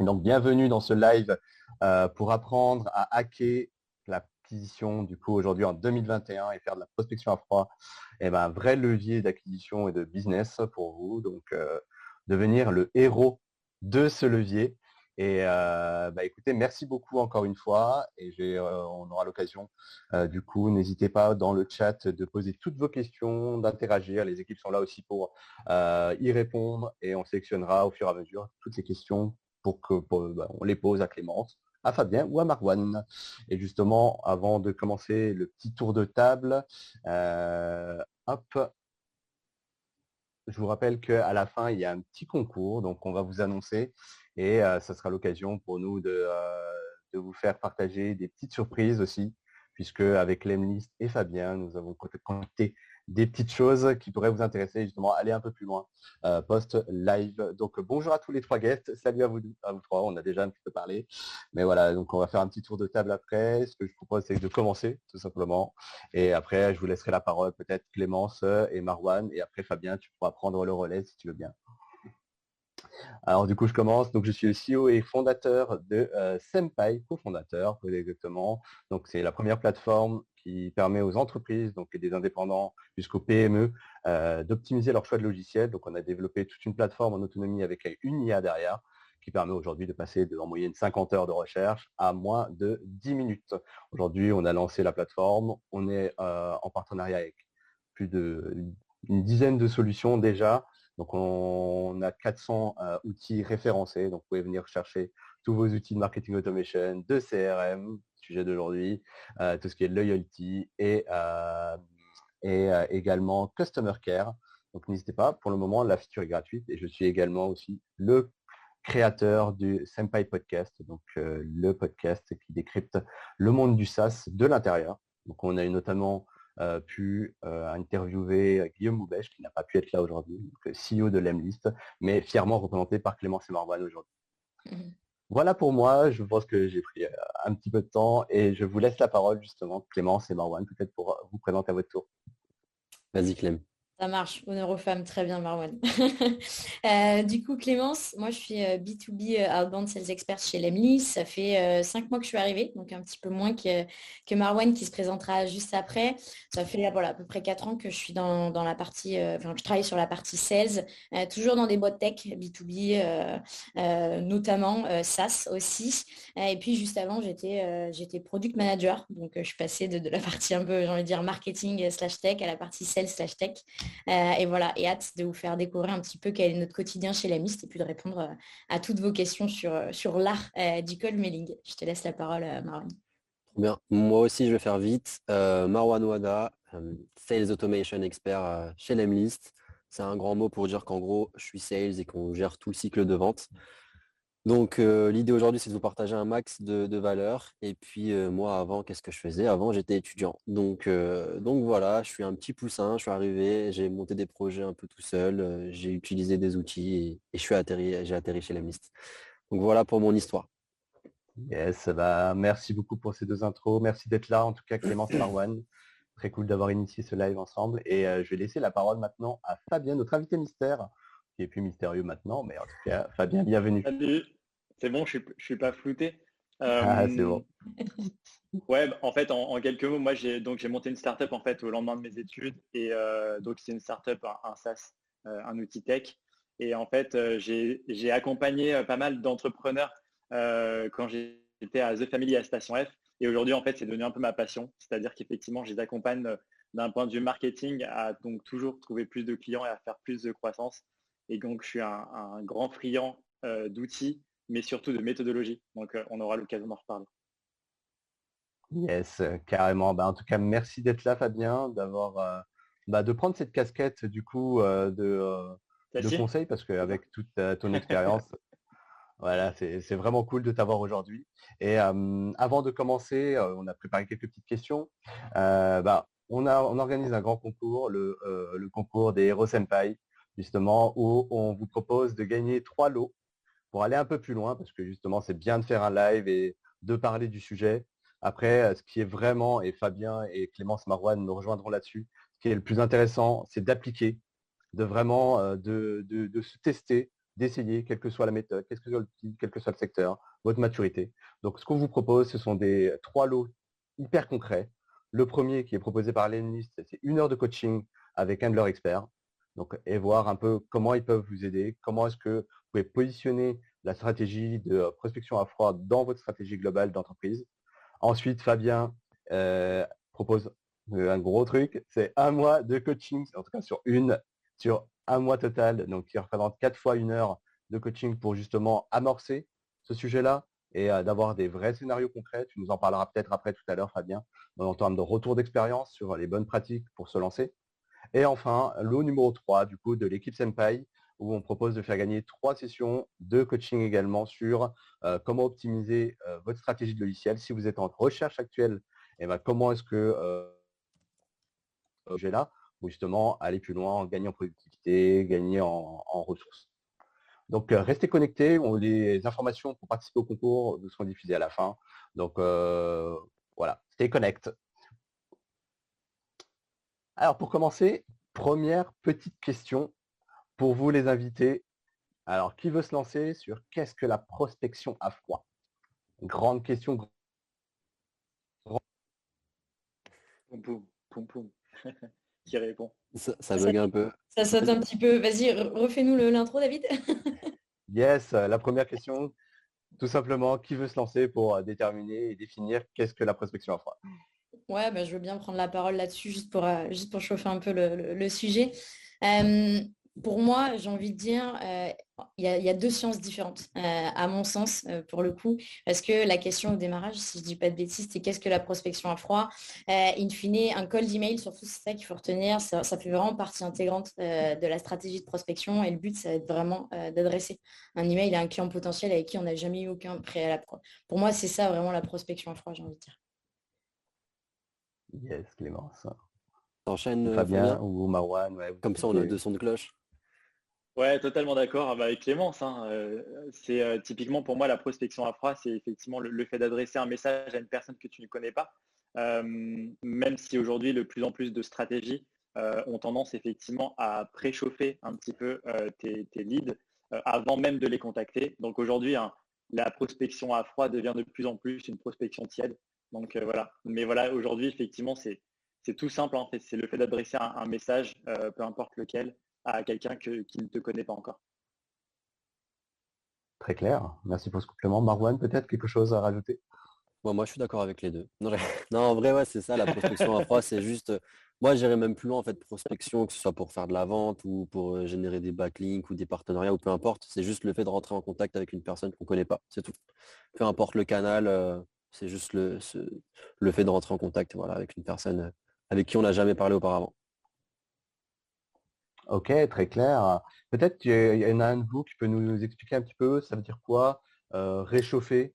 Donc bienvenue dans ce live euh, pour apprendre à hacker l'acquisition du coup aujourd'hui en 2021 et faire de la prospection à froid. Et eh ben, un vrai levier d'acquisition et de business pour vous. Donc euh, devenir le héros de ce levier. Et euh, bah, écoutez, merci beaucoup encore une fois. Et on aura l'occasion, du coup, n'hésitez pas dans le chat de poser toutes vos questions, d'interagir. Les équipes sont là aussi pour y répondre et on sélectionnera au fur et à mesure toutes ces questions pour que bah, on les pose à Clémence, à Fabien ou à Marwan. Et justement, avant de commencer le petit tour de table, euh, hop, je vous rappelle qu'à la fin, il y a un petit concours, donc on va vous annoncer et euh, ça sera l'occasion pour nous de, euh, vous faire partager des petites surprises aussi, puisque avec Lemlist et Fabien, nous avons compté des petites choses qui pourraient vous intéresser, justement, aller un peu plus loin euh, post-live. Donc bonjour à tous les trois guests, salut à vous, trois, on a déjà un petit peu parlé. Mais voilà, donc on va faire un petit tour de table après. Ce que je propose, c'est de commencer, tout simplement. Et après, je vous laisserai la parole, peut-être Clémence et Marwan. Et après, Fabien, tu pourras prendre le relais si tu veux bien. Alors du coup, je commence. Donc, je suis le CEO et fondateur de euh, Senpai, cofondateur, exactement. Donc, c'est la première plateforme qui permet aux entreprises, donc des indépendants jusqu'aux PME, euh, d'optimiser leur choix de logiciel. Donc, on a développé toute une plateforme en autonomie avec une IA derrière qui permet aujourd'hui de passer de, en moyenne 50 heures de recherche à moins de 10 minutes. Aujourd'hui, on a lancé la plateforme. On est euh, en partenariat avec plus d'une dizaine de solutions déjà donc on a 400 euh, outils référencés, donc vous pouvez venir chercher tous vos outils de marketing automation, de CRM, sujet d'aujourd'hui, euh, tout ce qui est loyalty et, euh, et également customer care. Donc n'hésitez pas, pour le moment la feature est gratuite et je suis également aussi le créateur du Senpai Podcast, donc le podcast qui décrypte le monde du SaaS de l'intérieur. Donc on a eu notamment euh, pu euh, interviewer Guillaume Moubèche, qui n'a pas pu être là aujourd'hui, CEO de l'Emlist, mais fièrement représenté par Clémence et Marwan aujourd'hui. Mmh. Voilà pour moi, je pense que j'ai pris euh, un petit peu de temps et je vous laisse la parole justement, Clémence et Marwan, peut-être pour vous présenter à votre tour. Vas-y Clem. Ça marche, honneur aux femmes, très bien Marwan. Euh, du coup Clémence, moi je suis B2B euh, euh, Outbound Sales Expert chez Lemly. Ça fait cinq mois que je suis arrivée, donc un petit peu moins que, que Marwan qui se présentera juste après. Ça fait voilà, à peu près quatre ans que je suis dans, la partie, enfin je travaille sur la partie sales, toujours dans des boîtes tech, B2B, notamment SaaS aussi. et puis juste avant, j'étais j'étais product manager, donc je suis passée de, de la partie un peu, j'ai envie de dire, marketing slash tech à la partie sales slash tech. Euh, et voilà, et hâte de vous faire découvrir un petit peu quel est notre quotidien chez la Mist et puis de répondre euh, à toutes vos questions sur, euh, sur l'art du call mailing. Je te laisse la parole, Marwan. Bien, moi aussi je vais faire vite. Marwan Wada, Sales Automation Expert chez Lemlist. C'est un grand mot pour dire qu'en gros, je suis sales et qu'on gère tout le cycle de vente. Donc euh, l'idée aujourd'hui, c'est de vous partager un max de, valeurs. Et puis euh, moi, avant, qu'est-ce que je faisais? Avant, j'étais étudiant. Donc, euh, donc voilà, je suis un petit poussin, je suis arrivé, j'ai monté des projets un peu tout seul, j'ai utilisé des outils et, je suis atterri, j'ai atterri chez la MIST. Donc voilà pour mon histoire. Yes, bah, merci beaucoup pour ces deux intros. Merci d'être là, en tout cas Clément Marwan. Très cool d'avoir initié ce live ensemble. Et je vais laisser la parole maintenant à Fabien, notre invité mystère, qui est plus mystérieux maintenant, mais en tout cas, Fabien, bienvenue. Salut. C'est bon, je ne suis, pas flouté. ah, c'est bon. ouais, en fait, en, quelques mots, moi j'ai donc j'ai monté une startup en fait au lendemain de mes études et euh, donc c'est une startup, un, un SaaS, euh, un outil tech. Et en fait, euh, j'ai accompagné pas mal d'entrepreneurs quand j'étais à The Family à Station F. Et aujourd'hui, en fait, c'est devenu un peu ma passion. C'est-à-dire qu'effectivement, je les accompagne d'un point de vue marketing à donc toujours trouver plus de clients et à faire plus de croissance. Et donc, je suis un, un grand friand d'outils mais surtout de méthodologie. Donc, euh, on aura l'occasion d'en reparler. Yes, euh, carrément. Bah, en tout cas, merci d'être là, Fabien, d'avoir, euh, bah, de prendre cette casquette du coup de, de conseil, parce qu'avec toute ton expérience, voilà, c'est vraiment cool de t'avoir aujourd'hui. Et avant de commencer, on a préparé quelques petites questions. bah, on, a, on organise un grand concours, le, le concours des Hero Senpai, justement, où on vous propose de gagner trois lots pour aller un peu plus loin, parce que justement, c'est bien de faire un live et de parler du sujet. Après, ce qui est vraiment, et Fabien et Clémence Marouane nous rejoindront là-dessus, ce qui est le plus intéressant, c'est d'appliquer, de vraiment euh, de, se tester d'essayer, quelle que soit la méthode, quel que soit le quel que soit le secteur, votre maturité. Donc, ce qu'on vous propose, ce sont des trois lots hyper concrets. Le premier qui est proposé par l'analyste, c'est une heure de coaching avec un de leurs experts. Donc, et voir un peu comment ils peuvent vous aider, comment est-ce que vous pouvez positionner la stratégie de prospection à froid dans votre stratégie globale d'entreprise. Ensuite, Fabien euh, propose euh, un gros truc, c'est un mois de coaching, en tout cas sur une, sur un mois total, donc qui représente quatre fois une heure de coaching pour justement amorcer ce sujet-là et euh, d'avoir des vrais scénarios concrets. Tu nous en parleras peut-être après tout à l'heure, Fabien, en termes de retour d'expérience sur les bonnes pratiques pour se lancer. Et enfin, le numéro 3, du coup, de l'équipe Senpai, où on propose de faire gagner trois sessions de coaching également sur euh, comment optimiser votre stratégie de logiciel. Si vous êtes en recherche actuelle, et eh ben, comment est-ce que objet là, ou justement aller plus loin, gagner en productivité, gagner en, ressources. Donc euh, restez connectés, on, les informations pour participer au concours seront diffusées à la fin. Donc euh, voilà, stay connect. Alors pour commencer, première petite question pour vous les invités. Alors qui veut se lancer sur qu'est-ce que la prospection à froid Grande question. qui répond? Ça, ça bug un peu. Ça saute un petit peu. Vas-y, refais-nous l'intro, David. yes, euh, la première question, tout simplement, qui veut se lancer pour euh, déterminer et définir qu'est-ce que la prospection à froid Ouais, bah, je veux bien prendre la parole là-dessus juste pour, euh, juste pour chauffer un peu le, sujet pour moi, j'ai envie de dire, euh, il y, a deux sciences différentes, euh, à mon sens, euh, pour le coup, parce que la question au démarrage, si je ne dis pas de bêtises, c'est qu'est-ce que la prospection à froid? In fine, un call d'email, surtout, c'est ça qu'il faut retenir, ça, fait vraiment partie intégrante de la stratégie de prospection, et le but, ça va être vraiment d'adresser un email à un client potentiel avec qui on n'a jamais eu aucun préalable. Pour moi, c'est ça vraiment la prospection à froid, j'ai envie de dire. Yes, Clémence. T'enchaînes, Fabien, ou Marwan. Comme ça, on a deux sons de cloche. Ouais, totalement d'accord ah bah, avec Clémence. Hein, euh, c'est euh, typiquement pour moi la prospection à froid, c'est effectivement le, fait d'adresser un message à une personne que tu ne connais pas. Euh, même si aujourd'hui, de plus en plus de stratégies ont tendance effectivement à préchauffer un petit peu tes, leads avant même de les contacter. Donc aujourd'hui, hein, la prospection à froid devient de plus en plus une prospection tiède. Donc voilà. Mais voilà, aujourd'hui, effectivement, c'est tout simple. En fait. C'est le fait d'adresser un, message, peu importe lequel, à quelqu'un qui ne te connaît pas encore. Très clair. Merci pour ce complément. Marwan, peut-être quelque chose à rajouter? Moi, je suis d'accord avec les deux. Non, en vrai, ouais, c'est ça, la prospection à froid, c'est juste. Moi, j'irais même plus loin en fait, prospection, que ce soit pour faire de la vente ou pour euh, générer des backlinks ou des partenariats ou peu importe. C'est juste le fait de rentrer en contact avec une personne qu'on ne connaît pas. C'est tout. Peu importe le canal, euh, c'est juste le, le fait de rentrer en contact voilà, avec une personne avec qui on n'a jamais parlé auparavant. Ok, très clair. Peut-être qu'il y en a un de vous qui peut nous expliquer un petit peu, ça veut dire quoi euh, réchauffer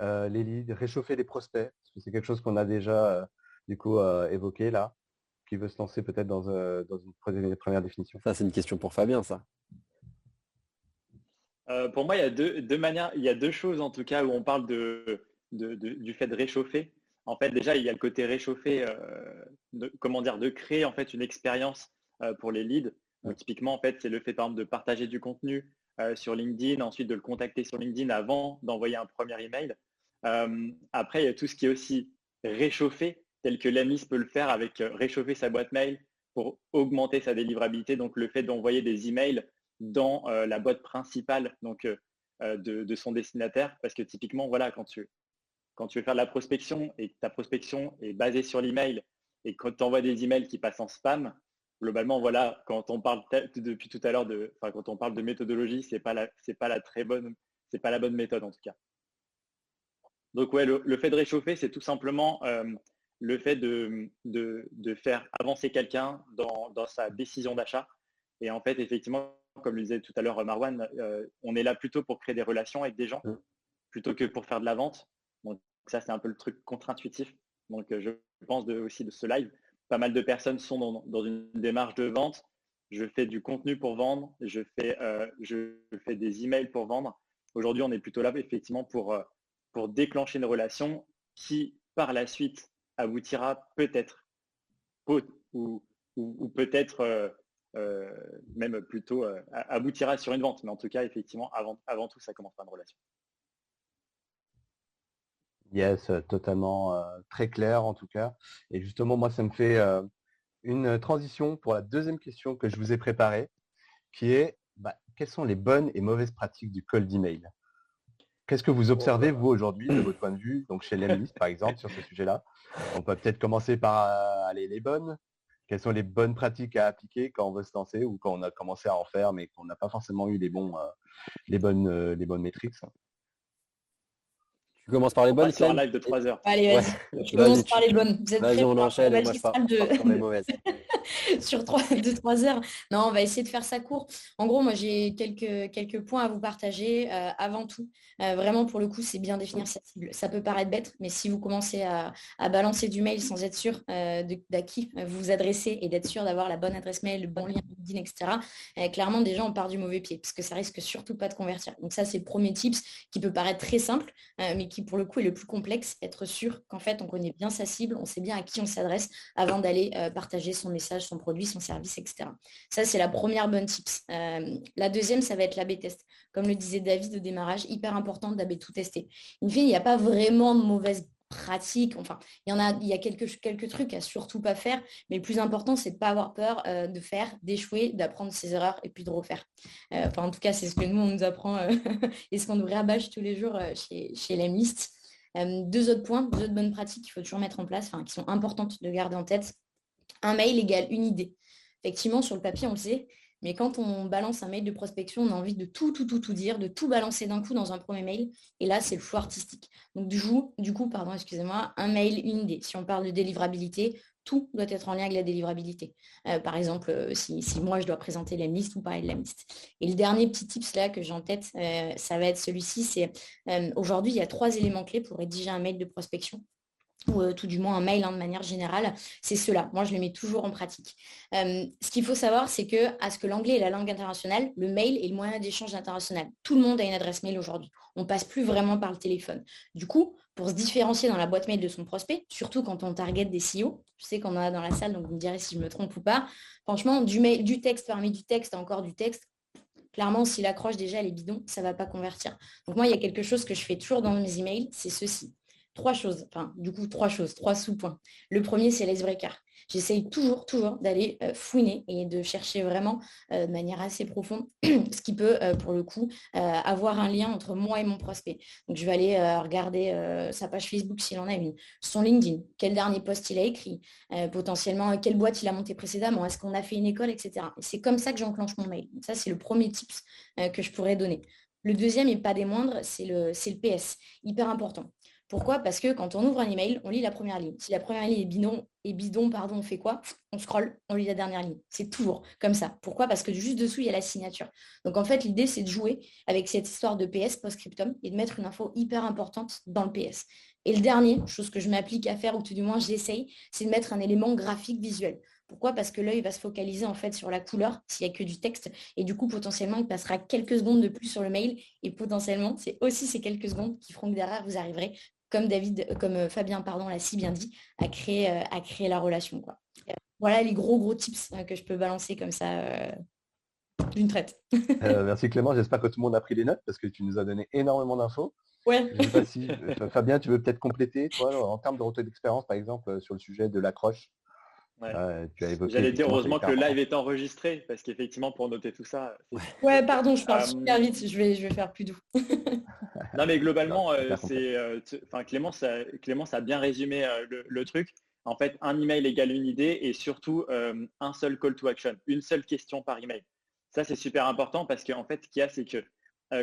euh, les leads, réchauffer les prospects, parce que c'est quelque chose qu'on a déjà euh, du coup évoqué là, qui veut se lancer peut-être dans, une première définition. Ça, c'est une question pour Fabien, ça. pour moi, il y a deux, manières, il y a deux choses en tout cas où on parle de, du fait de réchauffer. En fait, déjà, il y a le côté réchauffer, comment dire, de créer en fait une expérience pour les leads typiquement, en fait, c'est le fait, par exemple, de partager du contenu euh, sur LinkedIn, ensuite de le contacter sur LinkedIn avant d'envoyer un premier email. Euh, après, il y a tout ce qui est aussi réchauffé, tel que l'AMIS peut le faire avec euh, réchauffer sa boîte mail pour augmenter sa délivrabilité. Donc, le fait d'envoyer des emails dans la boîte principale donc, de, son destinataire. Parce que typiquement, voilà, quand tu, quand tu veux faire de la prospection et que ta prospection est basée sur l'email et quand tu envoies des emails qui passent en spam, globalement, voilà, quand on parle depuis tout à l'heure de, enfin, quand on parle de méthodologie, c'est pas la, c'est pas la très bonne, c'est pas la bonne méthode en tout cas. Donc ouais, le, fait de réchauffer, c'est tout simplement euh, le fait de, de, faire avancer quelqu'un dans, sa décision d'achat. Et en fait, effectivement, comme le disait tout à l'heure Marwan, euh, on est là plutôt pour créer des relations avec des gens, mmh. plutôt que pour faire de la vente. Donc ça, c'est un peu le truc contre-intuitif. Donc euh, je pense aussi de ce live pas mal de personnes sont dans, une démarche de vente. Je fais du contenu pour vendre, je fais, euh, je fais des emails pour vendre. Aujourd'hui, on est plutôt là effectivement pour, euh, pour déclencher une relation qui, par la suite, aboutira peut-être ou, peut-être même plutôt aboutira sur une vente. Mais en tout cas, effectivement, avant, avant tout, ça commence par une relation. Yes, totalement très clair en tout cas. Et justement, moi, ça me fait une transition pour la deuxième question que je vous ai préparée, qui est bah, quelles sont les bonnes et mauvaises pratiques du cold email Qu'est-ce que vous observez, vous, aujourd'hui, de votre point de vue, donc chez l'EMLIST, par exemple, sur ce sujet-là? On peut peut-être commencer par aller les bonnes. Quelles sont les bonnes pratiques à appliquer quand on veut se lancer ou quand on a commencé à en faire, mais qu'on n'a pas forcément eu les, bons, les, bonnes, les bonnes métriques tu commences par les bonnes, C'est un live de 3 heures. Allez, vas-y. Je commence par les bonnes. Vous êtes prêts on enchaîne. Moi, je pars, de... les mauvaises. sur 3, 3 heures. Non, on va essayer de faire ça court. En gros, moi, j'ai quelques, quelques points à vous partager. Euh, avant tout, euh, vraiment, pour le coup, c'est bien définir sa cible. Ça peut paraître bête, mais si vous commencez à, balancer du mail sans être sûr euh, d'à qui vous vous adressez et d'être sûr d'avoir la bonne adresse mail, le bon lien LinkedIn, etc., clairement, déjà, on part du mauvais pied parce que ça risque surtout pas de convertir. Donc ça, c'est le premier tips qui peut paraître très simple, mais qui, pour le coup, est le plus complexe. Être sûr qu'en fait, on connaît bien sa cible, on sait bien à qui on s'adresse avant d'aller partager son message, son produit, son service, etc. Ça, c'est la première bonne tips. Euh, la deuxième, ça va être l'AB test. Comme le disait David au démarrage, hyper important d'AB tout tester. Une fille, il n'y a pas vraiment de mauvaise pratique. Enfin, il y en a, il y a quelques, quelques trucs à surtout pas faire, mais le plus important, c'est de pas avoir peur euh, de faire, d'échouer, d'apprendre ses erreurs et puis de refaire. Euh, enfin, en tout cas, c'est ce que nous, on nous apprend et ce qu'on nous rabâche tous les jours chez, chez l'EMLIST. deux autres points, deux autres bonnes pratiques qu'il faut toujours mettre en place, qui sont importantes de garder en tête un mail égale une idée. Effectivement, sur le papier, on le sait, mais quand on balance un mail de prospection, on a envie de tout, tout, tout, tout dire, de tout balancer d'un coup dans un premier mail. Et là, c'est le flou artistique. Donc du coup, pardon, excusez-moi, un mail, une idée. Si on parle de délivrabilité, tout doit être en lien avec la délivrabilité. Euh, par exemple, euh, si, moi je dois présenter la liste ou parler de la liste. Et le dernier petit tips là que j'ai en tête, euh, ça va être celui-ci, c'est aujourd'hui, il y a trois éléments clés pour rédiger un mail de prospection ou euh, tout du moins un mail hein, de manière générale, c'est cela. Moi, je les mets toujours en pratique. Euh, ce qu'il faut savoir, c'est que à ce que l'anglais est la langue internationale, le mail est le moyen d'échange international. Tout le monde a une adresse mail aujourd'hui. On passe plus vraiment par le téléphone. Du coup, pour se différencier dans la boîte mail de son prospect, surtout quand on target des CEO, je sais qu'on en a dans la salle, donc vous me direz si je me trompe ou pas. Franchement, du, mail, du texte parmi du texte encore du texte, clairement, s'il accroche déjà les bidons, ça ne va pas convertir. Donc moi, il y a quelque chose que je fais toujours dans mes emails, c'est ceci trois choses, enfin du coup trois choses, trois sous-points. Le premier, c'est l'icebreaker. J'essaye toujours, toujours d'aller euh, fouiner et de chercher vraiment euh, de manière assez profonde ce qui peut, euh, pour le coup, avoir un lien entre moi et mon prospect. Donc je vais aller regarder sa page Facebook s'il en a une, son LinkedIn, quel dernier post il a écrit, potentiellement quelle boîte il a monté précédemment, est-ce qu'on a fait une école, etc. C'est comme ça que j'enclenche mon mail. ça, c'est le premier tips que je pourrais donner. Le deuxième, et pas des moindres, c'est le, le PS, hyper important. Pourquoi? Parce que quand on ouvre un email, on lit la première ligne. Si la première ligne est bidon, et bidon pardon, on fait quoi? On scrolle, on lit la dernière ligne. C'est toujours comme ça. Pourquoi? Parce que juste dessous, il y a la signature. Donc en fait, l'idée, c'est de jouer avec cette histoire de PS post-scriptum et de mettre une info hyper importante dans le PS. Et le dernier, chose que je m'applique à faire, ou tout du moins j'essaye, c'est de mettre un élément graphique visuel. Pourquoi? Parce que l'œil va se focaliser en fait sur la couleur s'il n'y a que du texte. Et du coup, potentiellement, il passera quelques secondes de plus sur le mail. Et potentiellement, c'est aussi ces quelques secondes qui feront que derrière, vous arriverez comme David, comme euh, Fabien pardon l'a si bien dit, à créer, euh, à créer la relation. Quoi. Voilà les gros gros tips euh, que je peux balancer comme ça d'une traite. merci Clément, j'espère que tout le monde a pris des notes parce que tu nous as donné énormément d'infos. Ouais. Fabien, tu veux peut-être compléter, toi, en termes de retour d'expérience, par exemple, sur le sujet de l'accroche? J'allais dire heureusement que le live est enregistré parce qu'effectivement pour noter tout ça. Ouais, pardon, je parle super vite, je vais, je vais faire plus doux. non mais globalement, euh, c'est, euh, Clémence, a, Clémence a bien résumé euh, le, truc. En fait, un email égale une idée et surtout un seul call to action, une seule question par email. Ça c'est super important parce qu'en fait, ce qu'il y a, c'est que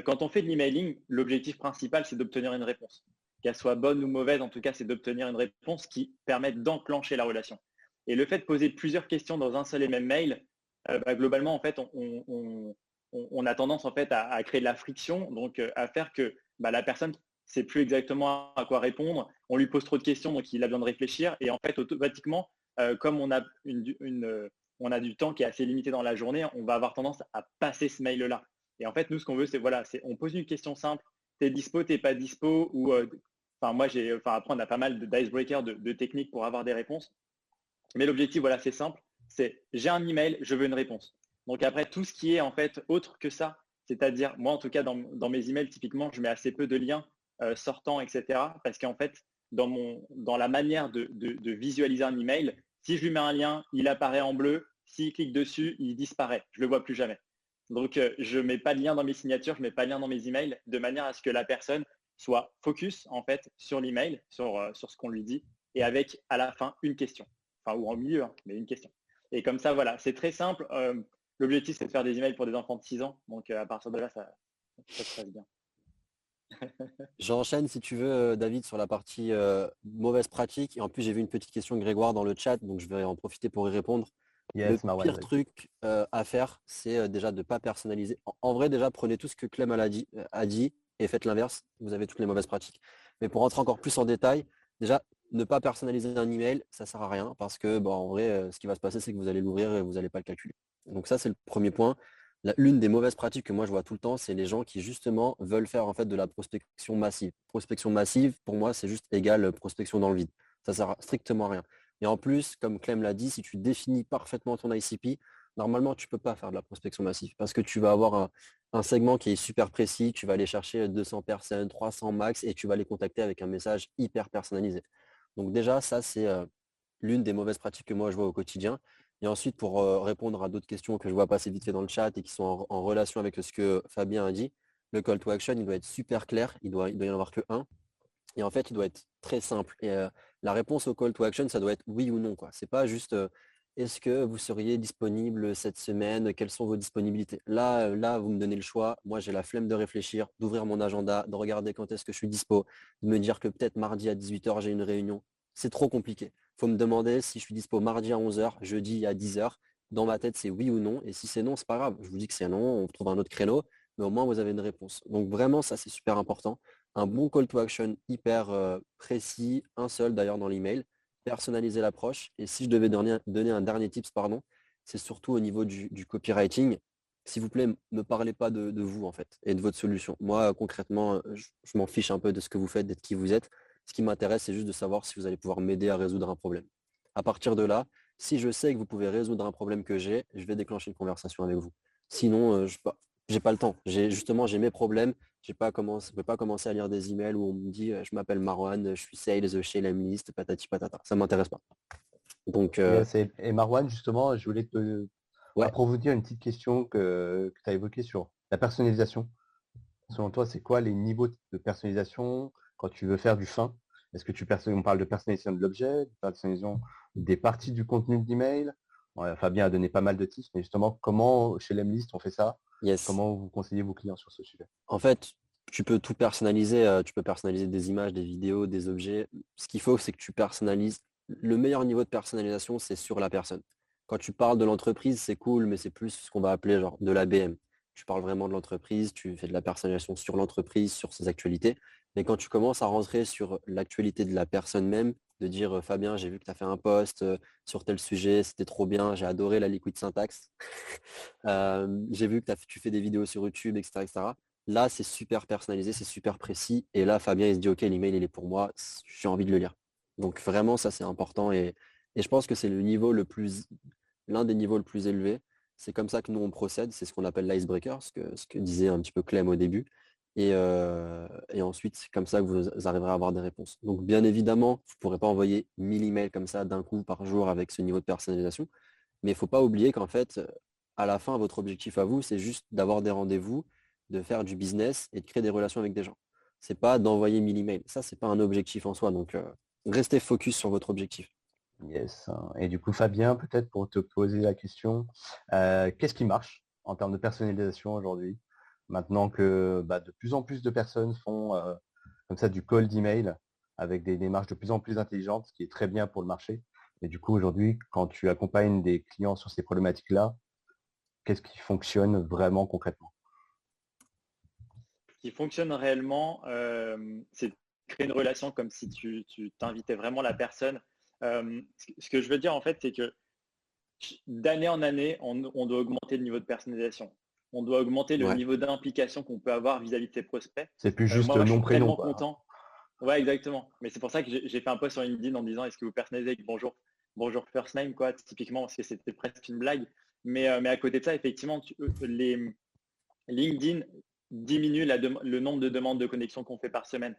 quand on fait de l'emailing, l'objectif principal c'est d'obtenir une réponse. Qu'elle soit bonne ou mauvaise, en tout cas, c'est d'obtenir une réponse qui permette d'enclencher la relation. Et le fait de poser plusieurs questions dans un seul et même mail, euh, bah, globalement, en fait, on, a tendance en fait à, créer de la friction, donc euh, à faire que bah, la personne ne sait plus exactement à quoi répondre. On lui pose trop de questions, donc il a besoin de réfléchir. Et en fait, automatiquement, euh, comme on a, on a du temps qui est assez limité dans la journée, on va avoir tendance à passer ce mail-là. Et en fait, nous, ce qu'on veut, c'est voilà, on pose une question simple. T'es dispo, t'es pas dispo, ou enfin moi j'ai, enfin après on a pas mal d'icebreakers de, de techniques pour avoir des réponses. Mais l'objectif, voilà, c'est simple. c'est j'ai un email, je veux une réponse. Donc après, tout ce qui est en fait autre que ça, c'est-à-dire, moi en tout cas, dans, mes emails, typiquement, je mets assez peu de liens euh, sortants, etc. Parce qu'en fait, dans, mon, dans la manière de, visualiser un email, si je lui mets un lien, il apparaît en bleu. S'il clique dessus, il disparaît. Je ne le vois plus jamais. Donc, euh, je ne mets pas de lien dans mes signatures, je ne mets pas de lien dans mes emails, de manière à ce que la personne soit focus en fait sur l'email, sur, euh, sur ce qu'on lui dit, et avec à la fin une question. Enfin, ou en milieu, hein, mais une question. Et comme ça, voilà, c'est très simple. L'objectif, c'est de faire des emails pour des enfants de 6 ans. Donc, euh, à partir de là, ça, se passe bien. J'enchaîne si tu veux, euh, David, sur la partie euh, mauvaise pratique. Et en plus, j'ai vu une petite question de Grégoire dans le chat, donc je vais en profiter pour y répondre. le pire truc à faire, c'est déjà de ne pas personnaliser. En, vrai, déjà, prenez tout ce que Clem a dit, a dit et faites l'inverse. Vous avez toutes les mauvaises pratiques. Mais pour rentrer encore plus en détail, déjà, ne pas personnaliser un email, ça sert à rien parce que, en vrai, ce qui va se passer, c'est que vous allez l'ouvrir et vous n'allez pas le calculer. Donc ça, c'est le premier point. L'une des mauvaises pratiques que moi je vois tout le temps, c'est les gens qui justement veulent faire en fait de la prospection massive. Prospection massive, pour moi, c'est juste égal prospection dans le vide. Ça sert strictement à rien. Et en plus, comme Clem l'a dit, si tu définis parfaitement ton ICP, normalement, tu ne peux pas faire de la prospection massive parce que tu vas avoir un, segment qui est super précis, tu vas aller chercher 200 personnes, 300 max et tu vas les contacter avec un message hyper personnalisé. Donc déjà, ça, c'est l'une des mauvaises pratiques que moi je vois au quotidien. Et ensuite, pour répondre à d'autres questions que je vois passer vite fait dans le chat et qui sont en, relation avec ce que Fabien a dit, le call to action, il doit être super clair, il doit, doit y en avoir que un. Et en fait, il doit être très simple. Et la réponse au call to action, ça doit être oui ou non. Ce n'est pas juste est-ce que vous seriez disponible cette semaine? Quelles sont vos disponibilités? Là, là, vous me donnez le choix. Moi, j'ai la flemme de réfléchir, d'ouvrir mon agenda, de regarder quand est-ce que je suis dispo, de me dire que peut-être mardi à 18h, j'ai une réunion. C'est trop compliqué faut me demander si je suis dispo mardi à 11h, jeudi à 10h. Dans ma tête, c'est oui ou non. Et si c'est non, c'est pas grave. Je vous dis que c'est non, on trouve un autre créneau, mais au moins vous avez une réponse. Donc vraiment, ça c'est super important. Un bon call to action hyper euh, précis, un seul d'ailleurs dans l'email, personnaliser l'approche. Et si je devais donner, un dernier tips, pardon, c'est surtout au niveau du, copywriting. S'il vous plaît, ne parlez pas de, vous en fait et de votre solution. Moi, concrètement, je m'en fiche un peu de ce que vous faites, d'être qui vous êtes. Ce qui m'intéresse, c'est juste de savoir si vous allez pouvoir m'aider à résoudre un problème. À partir de là, si je sais que vous pouvez résoudre un problème que j'ai, je vais déclencher une conversation avec vous. Sinon, euh, je n'ai pas le temps. Justement j'ai mes problèmes. Je ne peux pas commencer à lire des emails où on me dit euh, je m'appelle Marwan, je suis sales chez Lemlist, patati patata. Ça ne m'intéresse pas. Donc, euh, Et Marwan, justement, je voulais te ouais. approfondir une petite question que, que tu as évoquée sur la personnalisation. Selon toi, c'est quoi les niveaux de personnalisation quand tu veux faire du fin? Est-ce que tu on parle de personnalisation de l'objet, de personnalisation des parties du contenu de l'email? Fabien a donné pas mal de tips, mais justement, comment chez l'Emlist on fait ça Comment vous conseillez vos clients sur ce sujet? En fait, tu peux tout personnaliser. Euh, tu peux personnaliser des images, des vidéos, des objets. Ce qu'il faut, c'est que tu personnalises. Le meilleur niveau de personnalisation, c'est sur la personne. Quand tu parles de l'entreprise, c'est cool, mais c'est plus ce qu'on va appeler genre de l'ABM. Tu parles vraiment de l'entreprise, tu fais de la personnalisation sur l'entreprise, sur ses actualités. Mais quand tu commences à rentrer sur l'actualité de la personne même, de dire Fabien, j'ai vu que tu as fait un post sur tel sujet, c'était trop bien, j'ai adoré la liquid syntaxe. j'ai vu que tu fais des vidéos sur YouTube, etc. etc. Là, c'est super personnalisé, c'est super précis. Et là, Fabien, il se dit, OK, l'email, il est pour moi, j'ai envie de le lire. Donc vraiment, ça, c'est important. Et, je pense que c'est le niveau le plus, l'un des niveaux le plus élevés. C'est comme ça que nous, on procède. C'est ce qu'on appelle l'icebreaker, ce que, ce que disait un petit peu Clem au début. Et, ensuite, c'est comme ça que vous arriverez à avoir des réponses. Donc, bien évidemment, vous ne pourrez pas envoyer 1000 emails comme ça d'un coup par jour avec ce niveau de personnalisation. Mais il ne faut pas oublier qu'en fait, à la fin, votre objectif à vous, c'est juste d'avoir des rendez-vous, de faire du business et de créer des relations avec des gens. Ce n'est pas d'envoyer 1000 emails. Ça, ce n'est pas un objectif en soi. Donc, restez focus sur votre objectif. Yes. Et du coup, Fabien, peut-être pour te poser la question, qu'est-ce qui marche en termes de personnalisation aujourd'hui? Maintenant que bah, de plus en plus de personnes font euh, comme ça du call d'email avec des démarches de plus en plus intelligentes, ce qui est très bien pour le marché. Et du coup, aujourd'hui, quand tu accompagnes des clients sur ces problématiques-là, qu'est-ce qui fonctionne vraiment concrètement? Ce qui fonctionne réellement, euh, c'est créer une relation comme si tu t'invitais vraiment la personne. Euh, ce que je veux dire, en fait, c'est que d'année en année, on, doit augmenter le niveau de personnalisation on doit augmenter le niveau d'implication qu'on peut avoir vis-à-vis de ses prospects. C'est plus euh, juste euh, non prénom. content. Ouais, exactement. Mais c'est pour ça que j'ai fait un post sur LinkedIn en disant est-ce que vous personnalisez avec bonjour bonjour first name, quoi, typiquement, parce que c'était presque une blague. Mais, mais à côté de ça, effectivement, les LinkedIn diminue le nombre de demandes de connexion qu'on fait par semaine.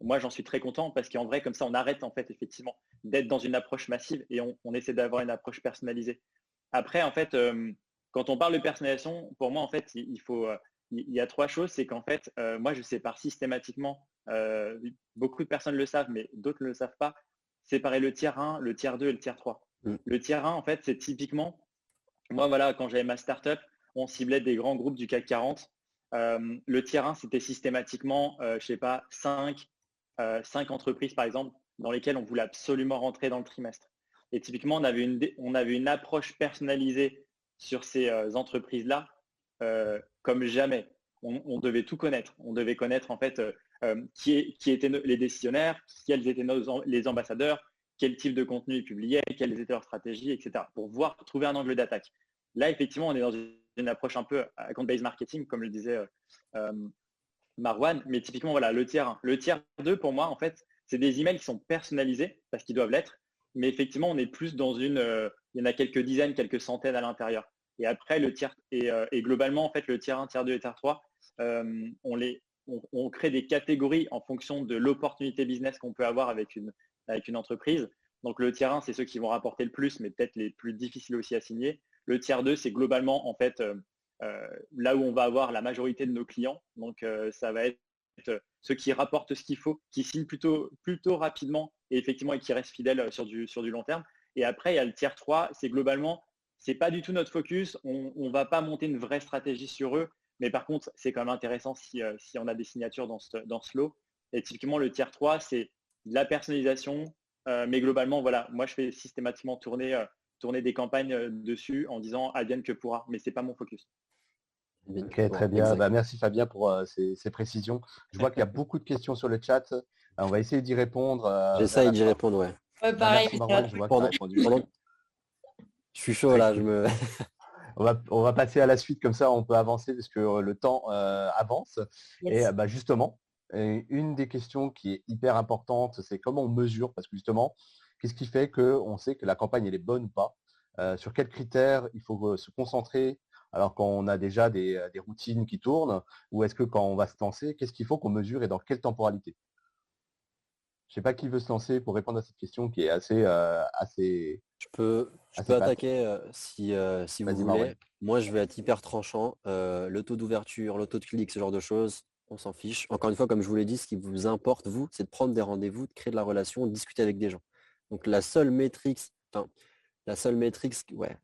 Moi, j'en suis très content parce qu'en vrai, comme ça, on arrête en fait effectivement d'être dans une approche massive et on, essaie d'avoir une approche personnalisée. Après, en fait, euh, quand on parle de personnalisation, pour moi, en fait, il, faut, euh, il y a trois choses. C'est qu'en fait, euh, moi, je sépare systématiquement, beaucoup de personnes le savent, mais d'autres ne le savent pas, séparer le tiers 1, le tiers 2 et le tiers 3. Mm. Le tiers 1, en fait, c'est typiquement, moi, voilà, quand j'avais ma startup, on ciblait des grands groupes du CAC 40 euh, le tiers 1, c'était systématiquement, euh, je sais pas, 5, euh, entreprises par exemple, dans lesquelles on voulait absolument rentrer dans le trimestre. Et typiquement, on avait une, on avait une approche personnalisée sur ces entreprises-là comme jamais. On, devait tout connaître. On devait connaître en fait qui, qui, étaient les décisionnaires, quels étaient les ambassadeurs, quel type de contenu ils publiaient, quelles étaient leurs stratégies, etc. pour voir trouver un angle d'attaque. Là, effectivement, on est dans une approche un peu account-based marketing, comme le disait euh, euh, Marwan. Mais typiquement, voilà, le tiers 1. Le tiers 2, pour moi, en fait, c'est des emails qui sont personnalisés parce qu'ils doivent l'être. Mais effectivement, on est plus dans une. Euh, il y en a quelques dizaines, quelques centaines à l'intérieur. Et après, le tiers. Et, globalement, en fait, le tiers 1, tiers 2 et tiers 3, on, les, on, crée des catégories en fonction de l'opportunité business qu'on peut avoir avec une, avec une entreprise. Donc le tiers 1, c'est ceux qui vont rapporter le plus, mais peut-être les plus difficiles aussi à signer. Le tiers 2, c'est globalement en fait euh, euh, là où on va avoir la majorité de nos clients. Donc euh, ça va être ceux qui rapportent ce qu'il faut, qui signent plutôt, plutôt rapidement et effectivement et qui restent fidèles sur du, sur du long terme. Et après, il y a le tiers 3, c'est globalement, c'est pas du tout notre focus. On ne va pas monter une vraie stratégie sur eux. Mais par contre, c'est quand même intéressant si, on a des signatures dans ce, dans ce lot. Et typiquement, le tiers 3, c'est de la personnalisation. mais globalement, voilà, moi, je fais systématiquement tourner tourner des campagnes euh, dessus en disant advienne que pourra, mais c'est pas mon focus. Ok, très bien. Bah, merci Fabien pour euh, ces, précisions. Je vois qu'il y a beaucoup de questions sur le chat. Euh, on va essayer d'y répondre. J'essaye d'y répondre, ouais. ouais pareil. je, suis chaud là. Je me... on, va, on va passer à la suite, comme ça on peut avancer parce que le temps avance. Et bah, justement, une des questions qui est hyper importante, c'est comment on mesure, parce que justement, Qu'est-ce qui fait qu'on sait que la campagne elle est bonne ou pas? Euh, Sur quels critères il faut euh, se concentrer alors qu'on a déjà euh, des, routines qui tournent Ou est-ce que quand on va se lancer, qu'est-ce qu'il faut qu'on mesure et dans quelle temporalité? Je ne sais pas qui veut se lancer pour répondre à cette question qui est assez... assez je peux, attaquer si, si vous voulez. Moi, je vais être hyper tranchant. le taux d'ouverture, le taux de clic, ce genre de choses, on s'en fiche. Encore une fois, comme je vous l'ai dit, ce qui vous importe, vous, c'est de prendre des rendez-vous, de créer de la relation, de discuter avec des gens. Donc la seule métrique, enfin, la seule métrique, ouais,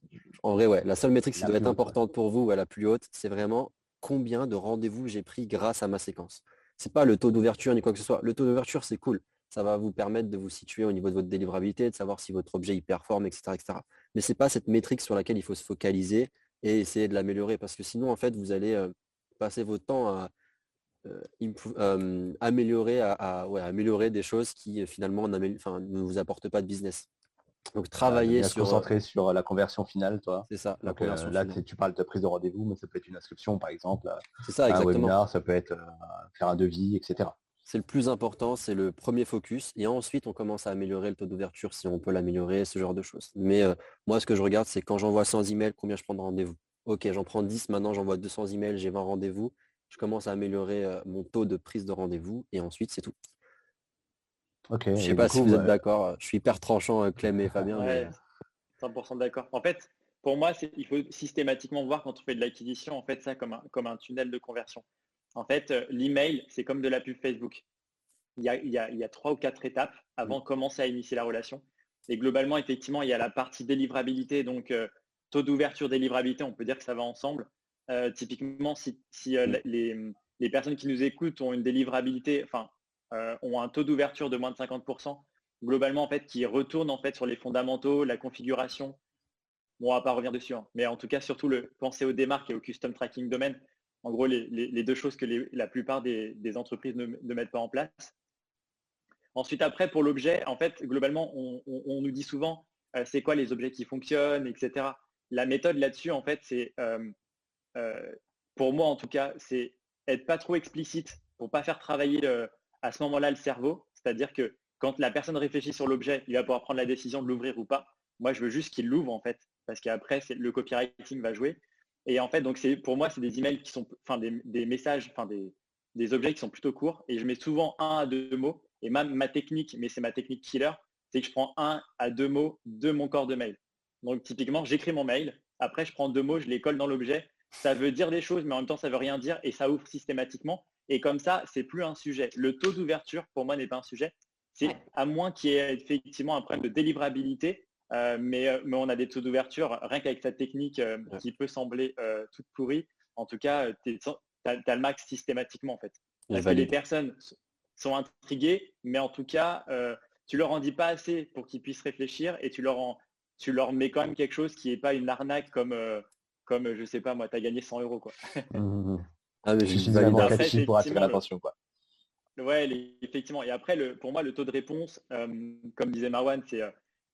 en vrai, ouais, la seule métrique qui doit être importante pour vous, à la plus haute, c'est vraiment combien de rendez-vous j'ai pris grâce à ma séquence. C'est pas le taux d'ouverture ni quoi que ce soit. Le taux d'ouverture, c'est cool. Ça va vous permettre de vous situer au niveau de votre délivrabilité, de savoir si votre objet y performe, etc. etc. Mais ce n'est pas cette métrique sur laquelle il faut se focaliser et essayer de l'améliorer. Parce que sinon, en fait, vous allez euh, passer votre temps à, euh, améliorer, à, améliorer des choses qui finalement ne vous apportent pas de business. Donc travailler sur. Se concentrer sur la conversion finale, toi. C'est ça, la conversion Là, tu parles de prise de rendez-vous, mais ça peut être une inscription, par exemple. C'est ça, exactement. Un webinaire, ça peut être faire un devis, etc. C'est le plus important, c'est le premier focus. Et ensuite, on commence à améliorer le taux d'ouverture si on peut l'améliorer, ce genre de choses. Mais moi, ce que je regarde, c'est quand j'envoie 100 emails, combien je prends de rendez-vous? Ok, j'en prends 10, maintenant j'envoie 200 emails, j'ai 20 rendez-vous je commence à améliorer mon taux de prise de rendez-vous et ensuite c'est tout. Ok. Je sais pas si vous êtes d'accord. Je suis hyper tranchant, Clem et Fabien. 100% d'accord. En fait, pour moi, il faut systématiquement voir quand on fait de l'acquisition, en fait, ça comme un, comme un tunnel de conversion. En fait, l'email, c'est comme de la pub Facebook. Il y, a, il, y a, trois ou quatre étapes avant de commencer à initier la relation. Et globalement, effectivement, il y a la partie délivrabilité, donc taux d'ouverture délivrabilité, on peut dire que ça va ensemble. Euh, typiquement, si, euh, mm. les, personnes qui nous écoutent ont une délivrabilité, enfin, euh, ont un taux d'ouverture de moins de 50%, globalement, en fait, qui retourne en fait sur les fondamentaux, la configuration. on ne va pas revenir dessus, hein. mais en tout cas, surtout le penser au démarques et au custom tracking domaine. En gros, les, deux choses que la plupart des, entreprises ne, mettent pas en place. Ensuite, après, pour l'objet, en fait, globalement, on, nous dit souvent, c'est quoi les objets qui fonctionnent, etc. La méthode là-dessus, en fait, c'est euh, pour moi en tout cas, c'est être pas trop explicite pour pas faire travailler à ce moment-là le cerveau. C'est-à-dire que quand la personne réfléchit sur l'objet, il va pouvoir prendre la décision de l'ouvrir ou pas. Moi, je veux juste qu'il l'ouvre en fait, parce qu'après, le copywriting va jouer. Et en fait, donc pour moi, c'est des emails qui sont, enfin des, messages, enfin des, objets qui sont plutôt courts. Et je mets souvent un à deux mots. Et même ma technique, mais c'est ma technique killer, c'est que je prends un à deux mots de mon corps de mail. Donc typiquement, j'écris mon mail. Après, je prends deux mots, je les colle dans l'objet. Ça veut dire des choses, mais en même temps, ça veut rien dire et ça ouvre systématiquement. Et comme ça, c'est plus un sujet. Le taux d'ouverture, pour moi, n'est pas un sujet. C'est à moins qu'il y ait effectivement un problème de délivrabilité, euh, mais, euh, mais, on a des taux d'ouverture, rien qu'avec cette technique euh, qui peut sembler toute pourrie, en tout cas, tu as, le max systématiquement en fait. Parce que les personnes sont intriguées, mais en tout cas, tu leur en dis pas assez pour qu'ils puissent réfléchir et tu leur, en, tu leur mets quand même quelque chose qui n'est pas une arnaque comme, comme je sais pas, moi, tu as gagné 100 euros. Quoi. Mmh, mmh, mmh. Ah, mais je suis catchy pour attirer l'attention. quoi. Ouais, effectivement. Et après, le, pour moi, le taux de réponse, comme disait Marwan, c'est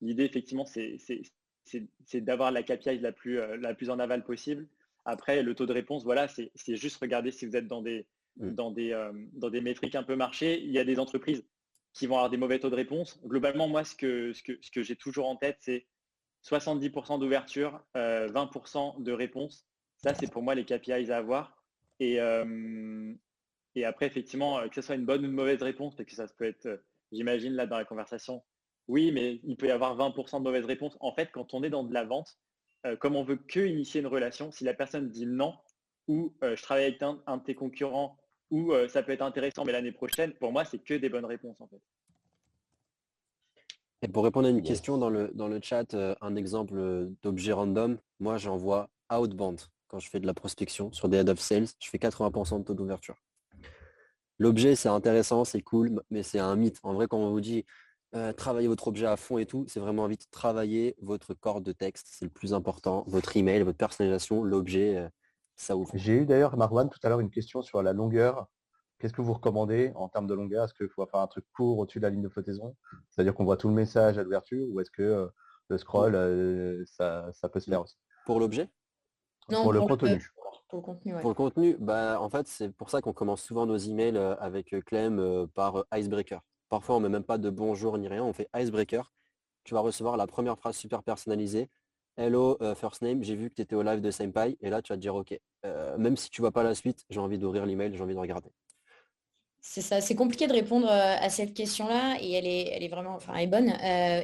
L'idée, effectivement, c'est d'avoir la KPI la plus, euh, la plus en aval possible. Après, le taux de réponse, voilà, c'est juste regarder si vous êtes dans des, mm. dans, des, euh, dans des métriques un peu marché. Il y a des entreprises qui vont avoir des mauvais taux de réponse. Globalement, moi, ce que, ce que, ce que j'ai toujours en tête, c'est 70% d'ouverture, 20% euh, de réponse. Ça, c'est pour moi les KPIs à avoir. Et, et après, effectivement, que ce soit une bonne ou une mauvaise réponse, parce que ça peut être, j'imagine, là, dans la conversation, oui, mais il peut y avoir 20% de mauvaises réponses. En fait, quand on est dans de la vente, euh, comme on veut que initier une relation, si la personne dit non, ou euh, je travaille avec un, de tes concurrents, ou euh, ça peut être intéressant, mais l'année prochaine, pour moi, c'est que des bonnes réponses en fait. Et pour répondre à une question dans le, dans le chat, un exemple d'objet random, moi j'envoie outbound quand je fais de la prospection sur des head of sales, je fais 80% de taux d'ouverture. L'objet, c'est intéressant, c'est cool, mais c'est un mythe. En vrai, quand on vous dit euh, travailler votre objet à fond et tout, c'est vraiment vite travailler votre corps de texte, c'est le plus important, votre email, votre personnalisation, l'objet, euh, ça ouvre. J'ai eu d'ailleurs, Marwan, tout à l'heure une question sur la longueur. Qu'est-ce que vous recommandez en termes de longueur? Est-ce qu'il faut faire un truc court au-dessus de la ligne de flottaison? C'est-à-dire qu'on voit tout le message à l'ouverture ou est-ce que euh, le scroll, ça, peut se faire aussi? Pour l'objet? Non, pour, le contenu. Pour le contenu, Pour le contenu, bah, en fait, c'est pour ça qu'on commence souvent nos emails avec Clem par icebreaker. Parfois, on met même pas de bonjour ni rien, on fait icebreaker. Tu vas recevoir la première phrase super personnalisée. Hello, euh, first name, j'ai vu que tu étais au live de Senpai. Et là, tu vas te dire, OK, euh, même si tu vois pas la suite, j'ai envie d'ouvrir l'email, j'ai envie de regarder. C'est ça, c'est compliqué de répondre euh, à cette question-là et elle est, elle est vraiment, enfin, elle est bonne.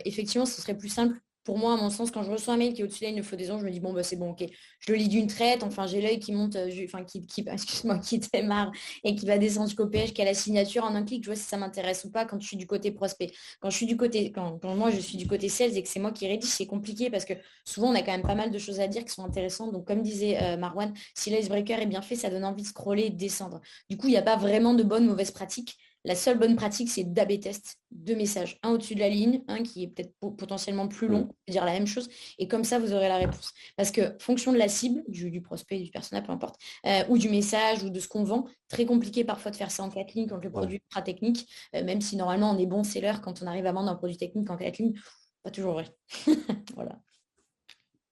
effectivement, ce serait plus simple pour moi, à mon sens, quand je reçois un mail qui est au-dessus de la ligne je me dis bon bah c'est bon, ok, je le lis d'une traite, enfin j'ai l'œil qui monte, euh, enfin qui, qui excuse-moi, qui démarre et qui va descendre jusqu'au page, qui a la signature en un clic, je vois si ça m'intéresse ou pas quand je suis du côté prospect. Quand je suis du côté, quand, moi je suis du côté sales et que c'est moi qui rédige, c'est compliqué parce que souvent on a quand même pas mal de choses à dire qui sont intéressantes. Donc comme disait euh, Marwan, si l'icebreaker est bien fait, ça donne envie de scroller et de descendre. Du coup, il n'y a pas vraiment de bonnes, mauvaises pratiques. La seule bonne pratique, c'est d'AB test deux messages, un au-dessus de la ligne, un qui est peut-être potentiellement plus long, mm. dire la même chose, et comme ça, vous aurez la réponse. Parce que fonction de la cible, du, prospect, du personnel, peu importe, euh, ou du message, ou de ce qu'on vend, très compliqué parfois de faire ça en quatre lignes quand le produit est ultra technique, euh, même si normalement on est bon seller quand on arrive à vendre un produit technique en quatre lignes, pas toujours vrai. voilà.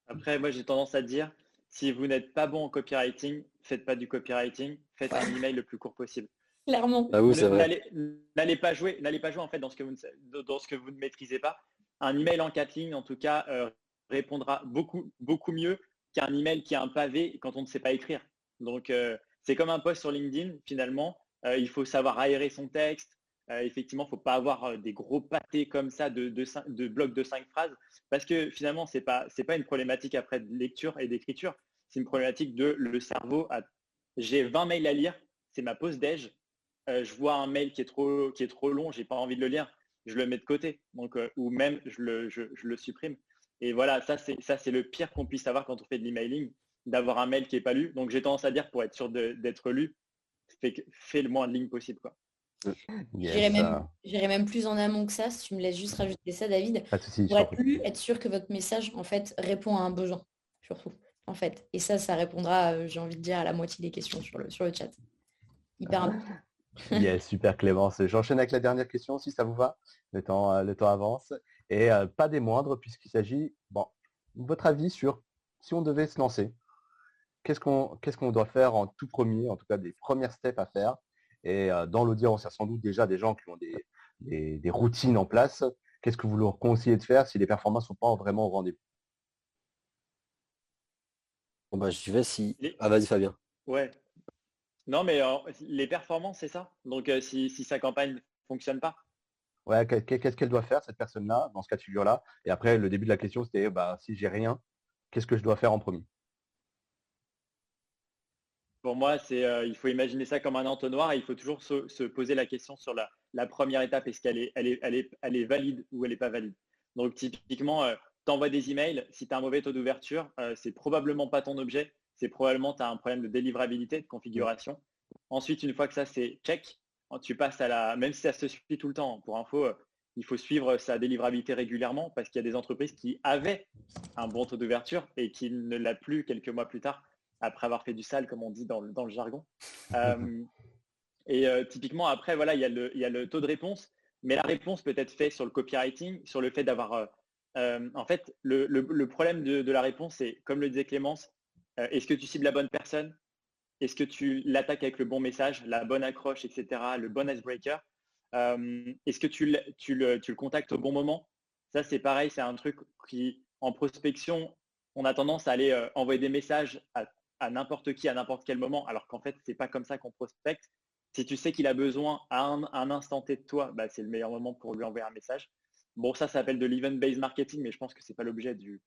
Après, moi j'ai tendance à dire, si vous n'êtes pas bon en copywriting, faites pas du copywriting, faites un email le plus court possible. Clairement. Ah n'allez pas jouer, n'allez pas jouer en fait dans ce que vous ne, dans ce que vous ne maîtrisez pas. Un email en quatre lignes, en tout cas, euh, répondra beaucoup, beaucoup mieux qu'un email qui a un pavé quand on ne sait pas écrire. Donc euh, c'est comme un post sur LinkedIn finalement. Euh, il faut savoir aérer son texte. effectivement, il ne faut pas avoir des gros pâtés comme ça de, de, blocs de cinq phrases parce que finalement, ce n'est pas, pas une problématique après de lecture et d'écriture. C'est une problématique de le cerveau. J'ai 20 mails à lire, c'est ma pause déj euh, je vois un mail qui est trop, qui est trop long, j'ai pas envie de le lire, je le mets de côté. Donc, euh, ou même je le, je, le, supprime. Et voilà, ça c'est ça c'est le pire qu'on puisse avoir quand on fait de l'emailing, d'avoir un mail qui n'est pas lu. Donc j'ai tendance à dire pour être sûr d'être lu, fais, le moins de lignes possible. Quoi. J'irai même, plus en amont que ça, si tu me laisses juste rajouter ça, David. pour être, lu, être sûr que votre message en fait répond à un besoin, surtout. En fait. Et ça, ça répondra, euh, j'ai envie de dire, à la moitié des questions sur le, sur le chat. Hyper important. Yes, super Clémence. J'enchaîne avec la dernière question si ça vous va. Le temps, euh, le temps avance. Et euh, pas des moindres puisqu'il s'agit, bon, votre avis sur si on devait se lancer, qu'est-ce qu'on qu'est-ce qu'on doit faire en tout premier, en tout cas des premières steps à faire? Et euh, dans l'audience, il y a sans doute déjà des gens qui ont des, des, routines en place. Qu'est-ce que vous leur conseillez de faire si les performances ne sont pas vraiment au rendez-vous? Bon bah je vais si. Ah vas-y Fabien. Ouais. Non mais les performances, c'est ça. Donc si, si sa campagne ne fonctionne pas, Ouais, qu'est-ce qu'elle doit faire, cette personne-là, dans ce cas de figure-là Et après, le début de la question, c'était bah, si j'ai rien, qu'est-ce que je dois faire en premier? Pour moi, c'est euh, il faut imaginer ça comme un entonnoir et il faut toujours se, poser la question sur la, première étape, est-ce qu'elle est, elle est, elle est, elle est, valide ou elle n'est pas valide? Donc typiquement, euh, tu envoies des emails, si tu as un mauvais taux d'ouverture, euh, c'est probablement pas ton objet, c'est probablement tu as un problème de délivrabilité, de configuration. Ensuite, une fois que ça c'est check, tu passes à la, même si ça se suit tout le temps, pour info, euh, il faut suivre sa délivrabilité régulièrement parce qu'il y a des entreprises qui avaient un bon taux d'ouverture et qui ne l'a plus quelques mois plus tard après avoir fait du sale, comme on dit dans le, jargon. Euh, et euh, typiquement, après, voilà, il y, a le, il y, a le, taux de réponse, mais la réponse peut être faite sur le copywriting, sur le fait d'avoir... en fait, le, problème de, de, la réponse, c'est, comme le disait Clémence, est-ce que tu cibles la bonne personne? Est-ce que tu l'attaques avec le bon message, la bonne accroche, etc., le bon icebreaker? Euh, Est-ce que tu, le, contactes au bon moment? Ça, c'est pareil, c'est un truc qui, en prospection, on a tendance à aller euh, envoyer des messages à, n'importe qui, à n'importe quel moment, alors qu'en fait, ce n'est pas comme ça qu'on prospecte. Si tu sais qu'il a besoin à un, instant T de toi, bah, c'est le meilleur moment pour lui envoyer un message. Bon, ça, ça s'appelle de l'event-based marketing, mais je pense que ce n'est pas l'objet de,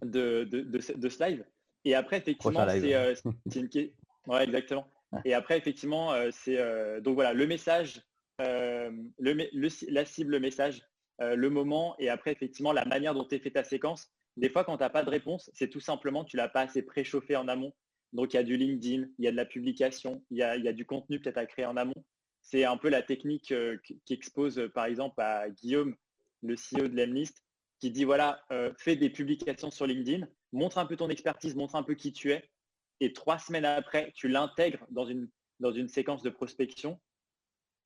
ce live. Et après, effectivement, c'est euh, une question. Ouais, exactement. Et après, effectivement, euh, c'est euh, donc voilà le message, le, la cible message, le moment, et après, effectivement, la manière dont tu fait ta séquence. Des fois, quand tu n'as pas de réponse, c'est tout simplement tu l'as pas assez préchauffé en amont. Donc, il y a du LinkedIn, il y a de la publication, il y a, y a du contenu peut-être à créer en amont. C'est un peu la technique qui expose, par exemple, à Guillaume, le CEO de l'Emlist, qui dit voilà, fais des publications sur LinkedIn, montre un peu ton expertise, montre un peu qui tu es, et trois semaines après, tu l'intègres dans une, dans une séquence de prospection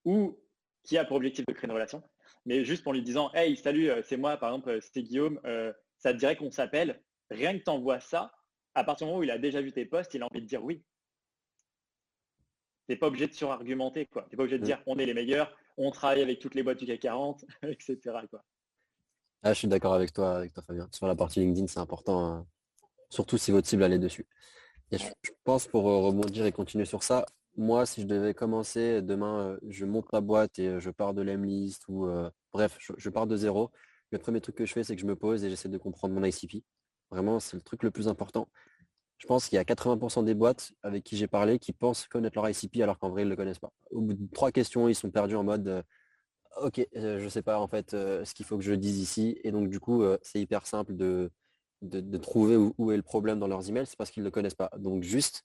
ou qui a pour objectif de créer une relation, mais juste en lui disant Hey, salut, euh, c'est moi, par exemple, euh, c'est Guillaume, euh, ça te dirait qu'on s'appelle. Rien que tu envoies ça, à partir du moment où il a déjà vu tes posts, il a envie de dire oui. Tu n'es pas obligé de surargumenter, quoi. Tu n'es pas obligé de dire on est les meilleurs, on travaille avec toutes les boîtes du CAC 40, etc. Quoi. Ah, je suis d'accord avec toi, avec toi, Fabien. Sur la partie LinkedIn, c'est important. Hein surtout si votre cible allait dessus. Et je, pense pour euh, rebondir et continuer sur ça, moi, si je devais commencer demain, euh, je monte ma boîte et euh, je pars de l'Emlist ou bref, je, pars de zéro. Le premier truc que je fais, c'est que je me pose et j'essaie de comprendre mon ICP. Vraiment, c'est le truc le plus important. Je pense qu'il y a 80% des boîtes avec qui j'ai parlé qui pensent connaître leur ICP alors qu'en vrai, ils ne le connaissent pas. Au bout de trois questions, ils sont perdus en mode OK, je ne sais pas en fait ce qu'il faut que je dise ici. Et donc, du coup, c'est hyper simple de, de, trouver où, est le problème dans leurs emails, c'est parce qu'ils ne le connaissent pas. Donc juste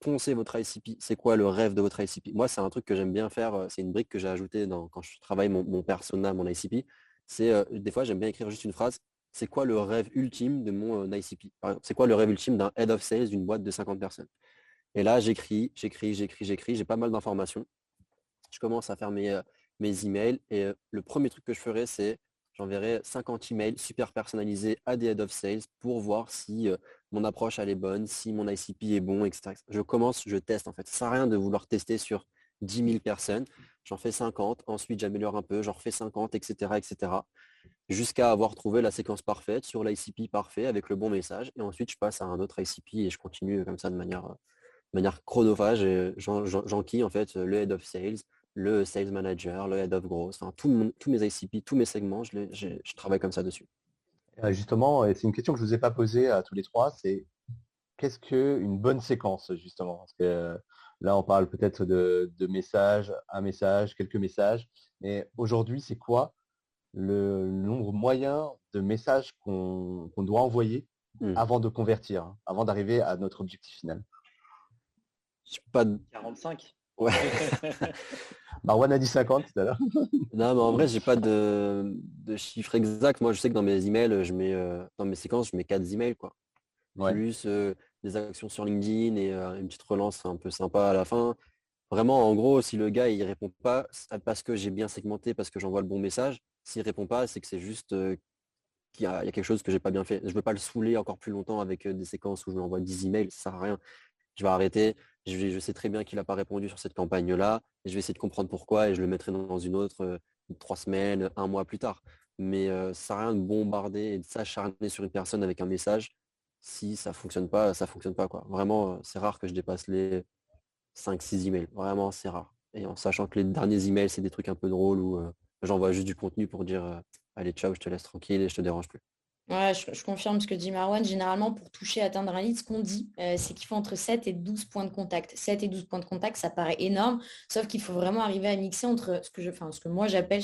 poncez votre ICP. C'est quoi le rêve de votre ICP Moi, c'est un truc que j'aime bien faire. Euh, c'est une brique que j'ai ajoutée dans, quand je travaille mon, persona, mon ICP. C'est euh, des fois, j'aime bien écrire juste une phrase. C'est quoi le rêve ultime de mon euh, ICP c'est quoi le rêve ultime d'un head of sales d'une boîte de 50 personnes? Et là, j'écris, j'écris, j'écris, j'écris. J'ai pas mal d'informations. Je commence à faire mes, mes emails. Et le premier truc que je ferai, c'est j'enverrai 50 emails super personnalisés à des head of sales pour voir si euh, mon approche elle est bonne, si mon ICP est bon, etc. Je commence, je teste en fait. Ça sert à rien de vouloir tester sur 10 000 personnes. J'en fais 50, ensuite j'améliore un peu, j'en refais 50, etc. etc. jusqu'à avoir trouvé la séquence parfaite sur l'ICP parfait avec le bon message. Et ensuite je passe à un autre ICP et je continue comme ça de manière, de manière chronophage. J'enquille en fait le head of sales, le sales manager, le head of growth, enfin, tous mes ICP, tous mes segments, je, travaille comme ça dessus. Euh, justement, c'est une question que je ne vous ai pas posée à tous les trois, c'est qu'est-ce qu'une bonne séquence, justement? Parce que euh, là, on parle peut-être de, messages, un message, quelques messages, mais aujourd'hui, c'est quoi le nombre moyen de messages qu'on doit envoyer hmm. avant de convertir, hein, avant d'arriver à notre objectif final? Pas 45 Ouais. Marwan a dit 50 tout à l'heure. non, mais en vrai, j'ai pas de, de chiffre exact. Moi, je sais que dans mes emails, je mets euh, dans mes séquences, je mets 4 emails, quoi. Plus euh, des actions sur LinkedIn et euh, une petite relance un peu sympa à la fin. Vraiment, en gros, si le gars il répond pas, parce que j'ai bien segmenté, parce que j'envoie le bon message, s'il répond pas, c'est que c'est juste qu'il y, a quelque chose que j'ai pas bien fait. Je veux pas le saouler encore plus longtemps avec des séquences où je lui envoie 10 emails, ça sert à rien je vais arrêter. Je, sais très bien qu'il n'a pas répondu sur cette campagne-là. Je vais essayer de comprendre pourquoi et je le mettrai dans une autre euh, trois semaines, un mois plus tard. Mais ça ça à rien de bombarder et de s'acharner sur une personne avec un message. Si ça ne fonctionne pas, ça ne fonctionne pas. Vraiment, c'est rare que je dépasse les 5-6 emails. Vraiment, c'est rare. Et en sachant que les derniers emails, c'est des trucs un peu drôles où j'envoie juste du contenu pour dire allez, ciao, je te laisse tranquille et je te dérange plus. Je, confirme ce que dit Marwan. Généralement, pour toucher, atteindre un lead, ce qu'on dit, euh, c'est qu'il faut entre 7 et 12 points de contact. 7 et 12 points de contact, ça paraît énorme, sauf qu'il faut vraiment arriver à mixer entre ce que, je, enfin, ce que moi j'appelle,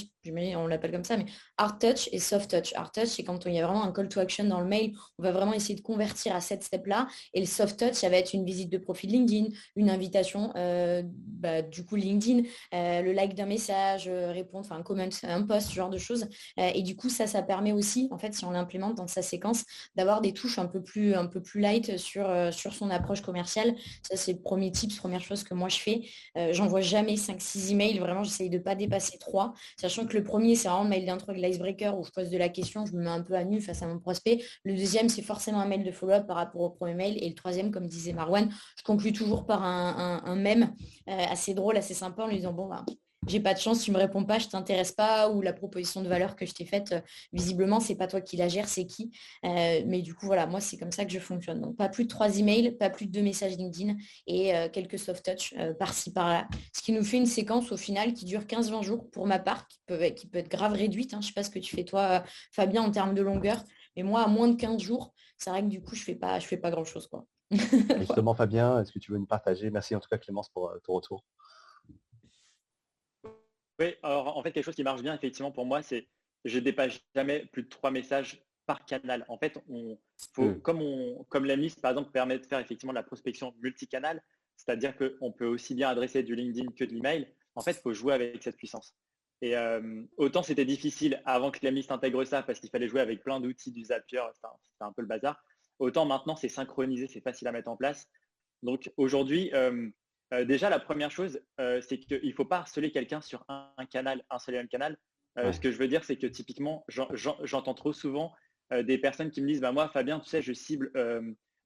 on l'appelle comme ça, mais hard touch et soft touch. Hard touch, c'est quand il y a vraiment un call to action dans le mail, on va vraiment essayer de convertir à cette step-là. Et le soft touch, ça va être une visite de profil LinkedIn, une invitation, euh, bah, du coup LinkedIn, euh, le like d'un message, répondre, enfin un comment, un post, ce genre de choses. et du coup, ça, ça permet aussi, en fait, si on l'implémente, dans sa séquence, d'avoir des touches un peu plus, un peu plus light sur, euh, sur son approche commerciale. Ça, c'est le premier tips, première chose que moi je fais. Euh, j'envoie jamais 5-6 emails, vraiment, j'essaye de ne pas dépasser 3, sachant que le premier, c'est vraiment un mail d'intro avec l'icebreaker où je pose de la question, je me mets un peu à nu face à mon prospect. Le deuxième, c'est forcément un mail de follow-up par rapport au premier mail. Et le troisième, comme disait Marwan, je conclue toujours par un, un, mème euh, assez drôle, assez sympa en lui disant, bon, bah, j'ai pas de chance, tu me réponds pas, je t'intéresse pas, ou la proposition de valeur que je t'ai faite, euh, visiblement, c'est pas toi qui la gère, c'est qui? Euh, mais du coup, voilà, moi, c'est comme ça que je fonctionne. Donc, pas plus de trois emails, pas plus de deux messages LinkedIn et euh, quelques soft touch par-ci, par-là. Ce qui nous fait une séquence au final qui dure 15-20 jours pour ma part, qui peut, être grave réduite. Hein. Je sais pas ce que tu fais toi, Fabien, en termes de longueur. Mais moi, à moins de 15 jours, c'est vrai que du coup, je fais pas, je fais pas grand-chose. Justement, Fabien, est-ce que tu veux nous partager? Merci en tout cas, Clémence, pour ton retour. Oui, alors en fait, quelque chose qui marche bien, effectivement, pour moi, c'est je dépasse jamais plus de trois messages par canal. En fait, on, faut, hmm. comme, on, comme la liste, par exemple, permet de faire effectivement de la prospection multicanal, c'est-à-dire qu'on peut aussi bien adresser du LinkedIn que de l'email. En fait, il faut jouer avec cette puissance. Et euh, autant c'était difficile avant que la liste intègre ça parce qu'il fallait jouer avec plein d'outils du Zapier, c'était un peu le bazar. Autant maintenant, c'est synchronisé, c'est facile à mettre en place. Donc aujourd'hui, euh, euh, déjà, la première chose, euh, c'est qu'il ne faut pas harceler quelqu'un sur un, canal, un seul et même canal. Euh, ce que je veux dire, c'est que typiquement, j'entends trop souvent des personnes qui me disent, bah, moi, Fabien, tu sais, je cible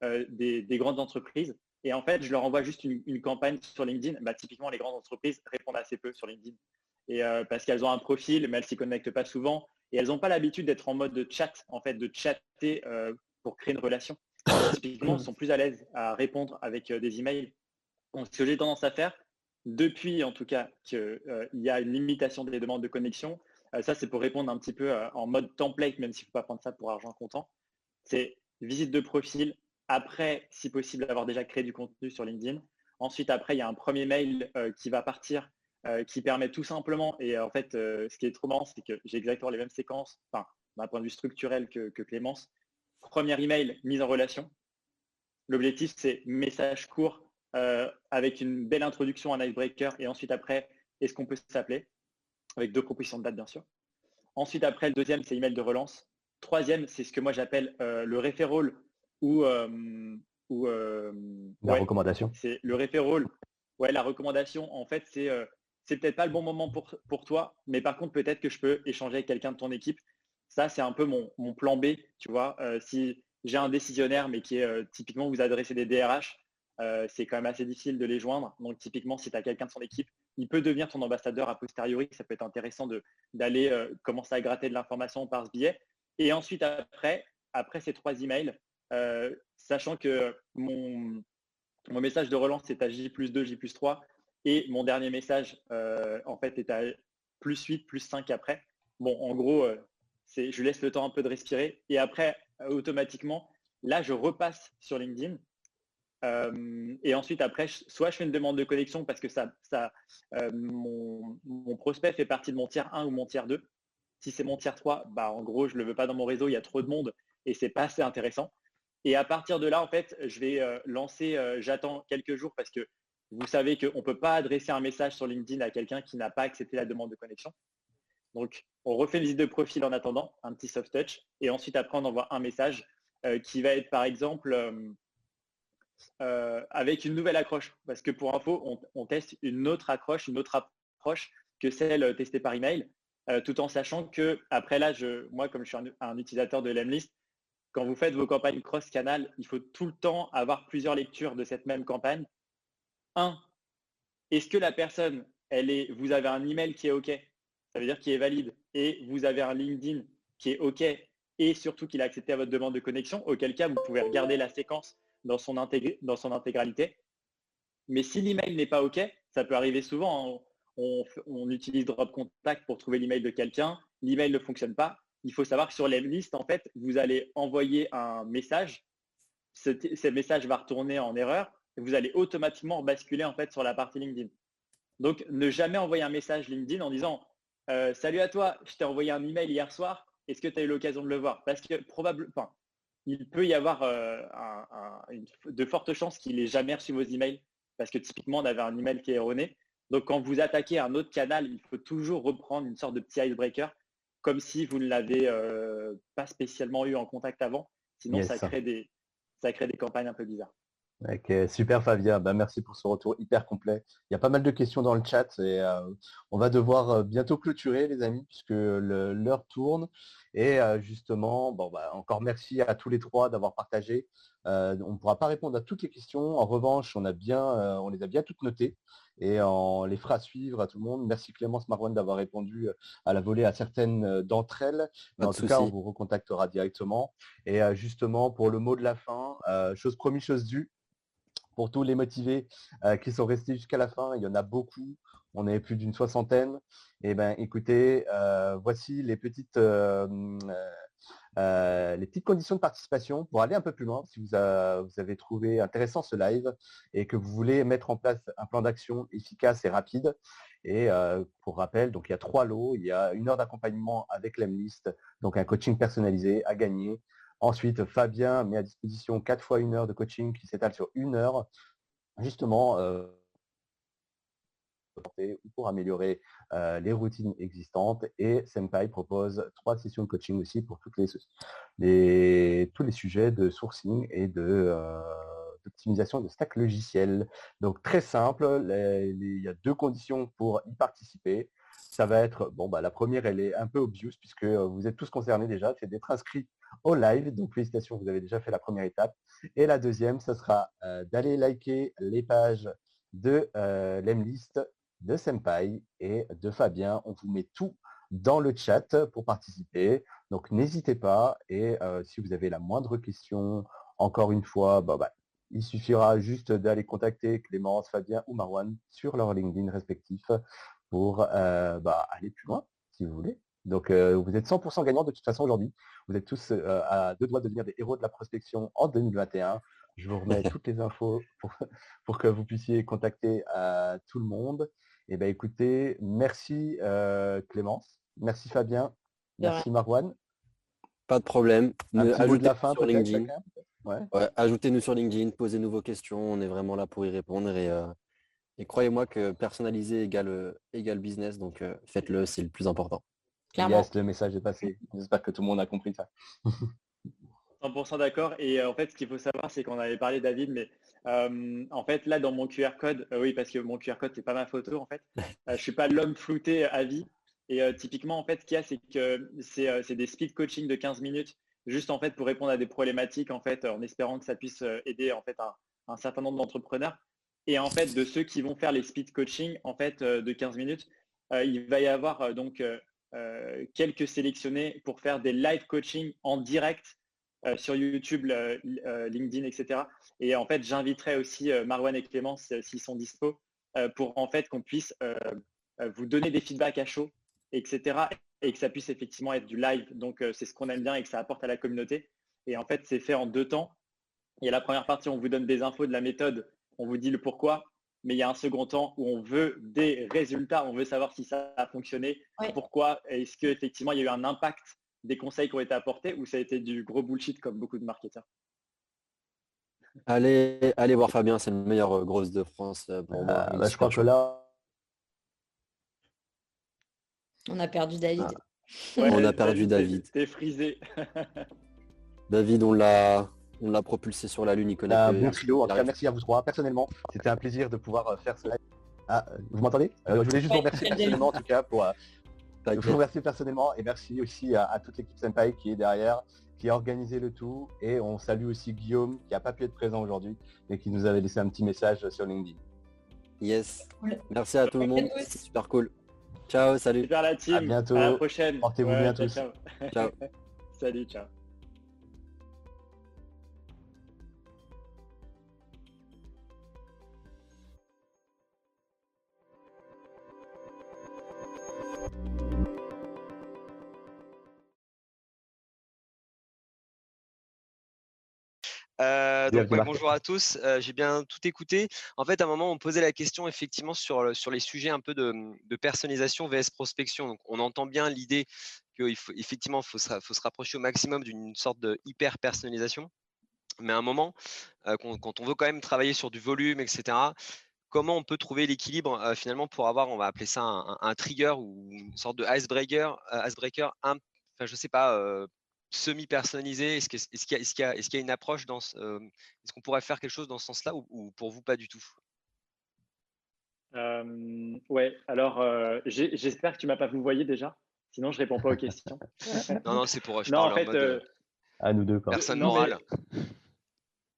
des, grandes entreprises. Et en fait, je leur envoie juste une, campagne sur LinkedIn. Bah, typiquement, les grandes entreprises répondent assez peu sur LinkedIn. Et parce qu'elles ont un profil, mais elles ne s'y connectent pas souvent. Et elles n'ont pas l'habitude d'être en mode de chat, en fait, de chatter pour créer une relation. typiquement, elles sont plus à l'aise à répondre avec des emails ce que j'ai tendance à faire, depuis en tout cas qu'il euh, y a une limitation des demandes de connexion, euh, ça c'est pour répondre un petit peu euh, en mode template, même s'il ne faut pas prendre ça pour argent comptant, c'est visite de profil, après, si possible, avoir déjà créé du contenu sur LinkedIn. Ensuite, après, il y a un premier mail qui va partir, qui permet tout simplement, et en fait, ce qui est trop marrant, c'est que j'ai exactement les mêmes séquences, enfin, d'un point de vue structurel que, que Clémence. Premier email, mise en relation. L'objectif, c'est message court, euh, avec une belle introduction, un icebreaker, et ensuite après, est-ce qu'on peut s'appeler? Avec deux propositions de date, bien sûr. Ensuite, après, le deuxième, c'est email de relance. Troisième, c'est ce que moi j'appelle euh, le referral ou, euh, ou la recommandation. C'est le referral. Ouais, la recommandation, en fait, c'est c'est peut-être pas le bon moment pour, pour toi, mais par contre, peut-être que je peux échanger avec quelqu'un de ton équipe. Ça, c'est un peu mon, mon, plan B, tu vois. si j'ai un décisionnaire, mais qui est typiquement vous adressez des DRH, euh, c'est quand même assez difficile de les joindre. Donc typiquement, si tu as quelqu'un de son équipe, il peut devenir ton ambassadeur a posteriori. Ça peut être intéressant d'aller euh, commencer à gratter de l'information par ce biais. Et ensuite, après, après ces trois emails, euh, sachant que mon, mon message de relance est à J plus 2, J plus 3, et mon dernier message, en fait, est à plus 8, plus 5 après. Bon, en gros, je laisse le temps un peu de respirer. Et après, automatiquement, là, je repasse sur LinkedIn euh, et ensuite, après, soit je fais une demande de connexion parce que ça, euh, mon, prospect fait partie de mon tiers 1 ou mon tiers 2. Si c'est mon tiers 3, bah, en gros, je ne le veux pas dans mon réseau, il y a trop de monde et c'est pas assez intéressant. Et à partir de là, en fait, je vais euh, lancer, j'attends quelques jours parce que vous savez qu'on ne peut pas adresser un message sur LinkedIn à quelqu'un qui n'a pas accepté la demande de connexion. Donc, on refait une liste de profil en attendant, un petit soft touch, et ensuite, après, on envoie un message qui va être, par exemple, euh, avec une nouvelle accroche. Parce que pour info, on, teste une autre accroche, une autre approche que celle testée par email, euh, tout en sachant que après là, moi, comme je suis un, utilisateur de l'Emlist, quand vous faites vos campagnes cross-canal, il faut tout le temps avoir plusieurs lectures de cette même campagne. Un, est-ce que la personne, elle est, vous avez un email qui est OK, ça veut dire qu'il est valide, et vous avez un LinkedIn qui est OK, et surtout qu'il a accepté à votre demande de connexion, auquel cas vous pouvez regarder la séquence dans son, dans son intégralité. Mais si l'email n'est pas OK, ça peut arriver souvent. Hein. On, utilise Drop Contact pour trouver l'email de quelqu'un, l'email ne fonctionne pas. Il faut savoir que sur les listes, en fait, vous allez envoyer un message. Ce, message va retourner en erreur et vous allez automatiquement basculer en fait sur la partie LinkedIn. Donc, ne jamais envoyer un message LinkedIn en disant euh, Salut à toi, je t'ai envoyé un email hier soir. Est-ce que tu as eu l'occasion de le voir? Parce que probablement, il peut y avoir euh, de fortes chances qu'il n'ait jamais reçu vos emails parce que typiquement, on avait un email qui est erroné. Donc, quand vous attaquez un autre canal, il faut toujours reprendre une sorte de petit icebreaker, comme si vous ne l'avez euh, pas spécialement eu en contact avant. Sinon, ça, crée des, ça crée des campagnes un peu bizarres. Ok, super Fabien, bah, merci pour ce retour hyper complet. Il y a pas mal de questions dans le chat et euh, on va devoir euh, bientôt clôturer les amis puisque l'heure tourne. Et euh, justement, bon, bah, encore merci à tous les trois d'avoir partagé. on ne pourra pas répondre à toutes les questions. En revanche, on, a bien, on les a bien toutes notées et on les fera suivre à tout le monde. Merci Clémence Marouane d'avoir répondu à la volée à certaines d'entre elles. en tout cas, on vous recontactera directement. Et justement, pour le mot de la fin, chose promis, chose due pour tous les motivés euh, qui sont restés jusqu'à la fin. Il y en a beaucoup. On est plus d'une soixantaine. Et eh ben, écoutez, euh, voici les petites, euh, les petites conditions de participation pour aller un peu plus loin. Si vous, avez trouvé intéressant ce live et que vous voulez mettre en place un plan d'action efficace et rapide. Et pour rappel, donc il y a trois lots. Il y a une heure d'accompagnement avec l'Emlist, donc un coaching personnalisé à gagner. Ensuite, Fabien met à disposition quatre fois une heure de coaching qui s'étale sur une heure, justement euh, pour améliorer euh, les routines existantes. Et Senpai propose trois sessions de coaching aussi pour tous les sujets de sourcing et de euh, d'optimisation de stack logiciel. Donc très simple, il y a deux conditions pour y participer. Ça va être, bon, bah, la première, elle est un peu obvious puisque vous êtes tous concernés déjà, c'est d'être inscrit au live. Donc félicitations, vous avez déjà fait la première étape. Et la deuxième, ce sera euh, d'aller liker les pages de euh, l'Emlist, de Senpai et de Fabien. On vous met tout dans le chat pour participer. Donc n'hésitez pas. Et euh, si vous avez la moindre question, encore une fois, bah, bah, il suffira juste d'aller contacter Clémence, Fabien ou Marwan sur leur LinkedIn respectif pour bah, aller plus loin, si vous voulez. Donc vous êtes 100% gagnant de toute façon aujourd'hui. Vous êtes tous à deux doigts de devenir des héros de la prospection en 2021. Je vous remets toutes les infos pour, que vous puissiez contacter tout le monde. Et eh ben écoutez, merci Clémence, merci Fabien, merci Marwan. Pas de problème. Ajoutez la fin sur LinkedIn. Ajoutez-nous sur LinkedIn, posez-nous vos questions. On est vraiment là pour y répondre. Et, et croyez-moi que personnaliser égale, égale business, donc faites-le, c'est le plus important. Yes, le message est passé. J'espère que tout le monde a compris ça. 100% d'accord. Et euh, en fait, ce qu'il faut savoir, c'est qu'on avait parlé, David, mais euh, en fait, là, dans mon QR code, euh, oui, parce que mon QR code, c'est pas ma photo, en fait. je suis pas l'homme flouté à vie. Et typiquement, en fait, ce qu'il y a, c'est que c'est des speed coaching de 15 minutes, juste en fait pour répondre à des problématiques, en fait, en espérant que ça puisse aider en fait un, un certain nombre d'entrepreneurs. Et en fait, de ceux qui vont faire les speed coaching, en fait, de 15 minutes, il va y avoir donc euh, quelques sélectionnés pour faire des live coaching en direct euh, sur YouTube, LinkedIn, etc. Et en fait, j'inviterai aussi euh, Marwan et Clémence s'ils sont dispo pour en fait qu'on puisse vous donner des feedbacks à chaud, etc. Et que ça puisse effectivement être du live. Donc c'est ce qu'on aime bien et que ça apporte à la communauté. Et en fait, c'est fait en deux temps. Il y a la première partie, on vous donne des infos de la méthode, on vous dit le pourquoi, mais il y a un second temps où on veut des résultats, on veut savoir si ça a fonctionné, pourquoi, est-ce qu'effectivement il y a eu un impact des conseils qui ont été apportés ou ça a été du gros bullshit comme beaucoup de marketeurs? Allez, allez voir Fabien, c'est le meilleur euh, grosse de France euh, pour moi. Ah, bah, je crois que là. On a perdu David. Ah. on a perdu David. T'es frisé. David, on l'a on l'a propulsé sur la Lune, il connaît. Un bon En tout cas, merci à vous trois. Personnellement, c'était un plaisir de pouvoir euh, faire ce live. Ah, vous m'entendez? Euh, Je voulais juste vous remercier personnellement en tout cas pour. Je vous remercie personnellement et merci aussi à, toute l'équipe Senpai qui est derrière, qui a organisé le tout. Et on salue aussi Guillaume qui n'a pas pu être présent aujourd'hui et qui nous avait laissé un petit message sur LinkedIn. Yes. Merci à tout le monde. C'est super cool. Ciao, salut. Super la team. À bientôt. À la prochaine. Portez-vous bien tous. ciao. salut, ciao. Euh, donc, bonjour à tous. Euh, j'ai bien tout écouté. En fait, à un moment, on posait la question effectivement sur, sur les sujets un peu de, personnalisation vs prospection. Donc, on entend bien l'idée qu'il faut effectivement faut se, faut se rapprocher au maximum d'une sorte de hyper personnalisation. Mais à un moment, euh, quand, on veut quand même travailler sur du volume, etc., comment on peut trouver l'équilibre finalement pour avoir, on va appeler ça un, trigger ou une sorte de icebreaker, icebreaker un, enfin, je sais pas, semi-personnalisé? Est-ce qu'il y, a une approche dans Est-ce qu'on pourrait faire quelque chose dans ce sens-là ou, pour vous pas du tout? Euh, Ouais, alors j'espère que tu m'as pas vous voyez déjà. Sinon, je réponds pas aux questions. non, non, c'est pour. Je non, en fait, à nous deux. Personne morale.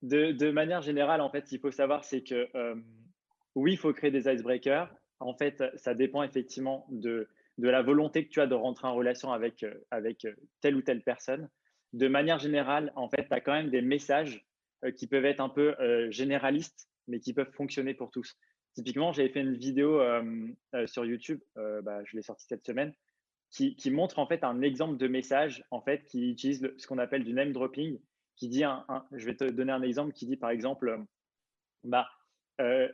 De, de, manière générale, en fait, ce qu'il faut savoir, c'est que oui, il faut créer des icebreakers. En fait, ça dépend effectivement de, de la volonté que tu as de rentrer en relation avec, euh, avec euh, telle ou telle personne. De manière générale, en fait, tu as quand même des messages euh, qui peuvent être un peu généralistes, mais qui peuvent fonctionner pour tous. Typiquement, j'avais fait une vidéo sur YouTube, bah, je l'ai sortie cette semaine, qui, montre en fait un exemple de message en fait qui utilise ce qu'on appelle du name dropping, qui dit un, je vais te donner un exemple qui dit par exemple, bah,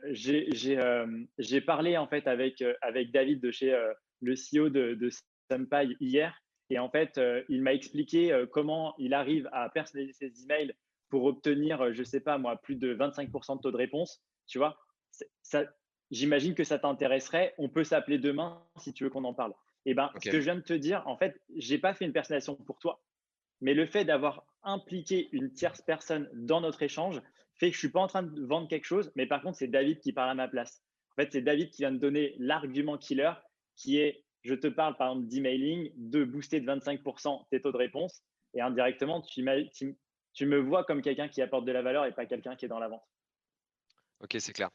j'ai parlé en fait avec, avec David de chez le CEO de, de hier. Et en fait, euh, il m'a expliqué euh, comment il arrive à personnaliser ses emails pour obtenir, euh, je ne sais pas moi, plus de 25% de taux de réponse. Tu vois, ça, j'imagine que ça t'intéresserait. On peut s'appeler demain si tu veux qu'on en parle. Et eh ben, ce que je viens de te dire, en fait, j'ai pas fait une personnalisation pour toi, mais le fait d'avoir impliqué une tierce personne dans notre échange fait que je suis pas en train de vendre quelque chose, mais par contre, c'est David qui parle à ma place. En fait, c'est David qui vient de donner l'argument killer qui est, je te parle par exemple d'emailing, de booster de 25% tes taux de réponse, et indirectement, tu, tu, me vois comme quelqu'un qui apporte de la valeur et pas quelqu'un qui est dans la vente. Ok, c'est clair.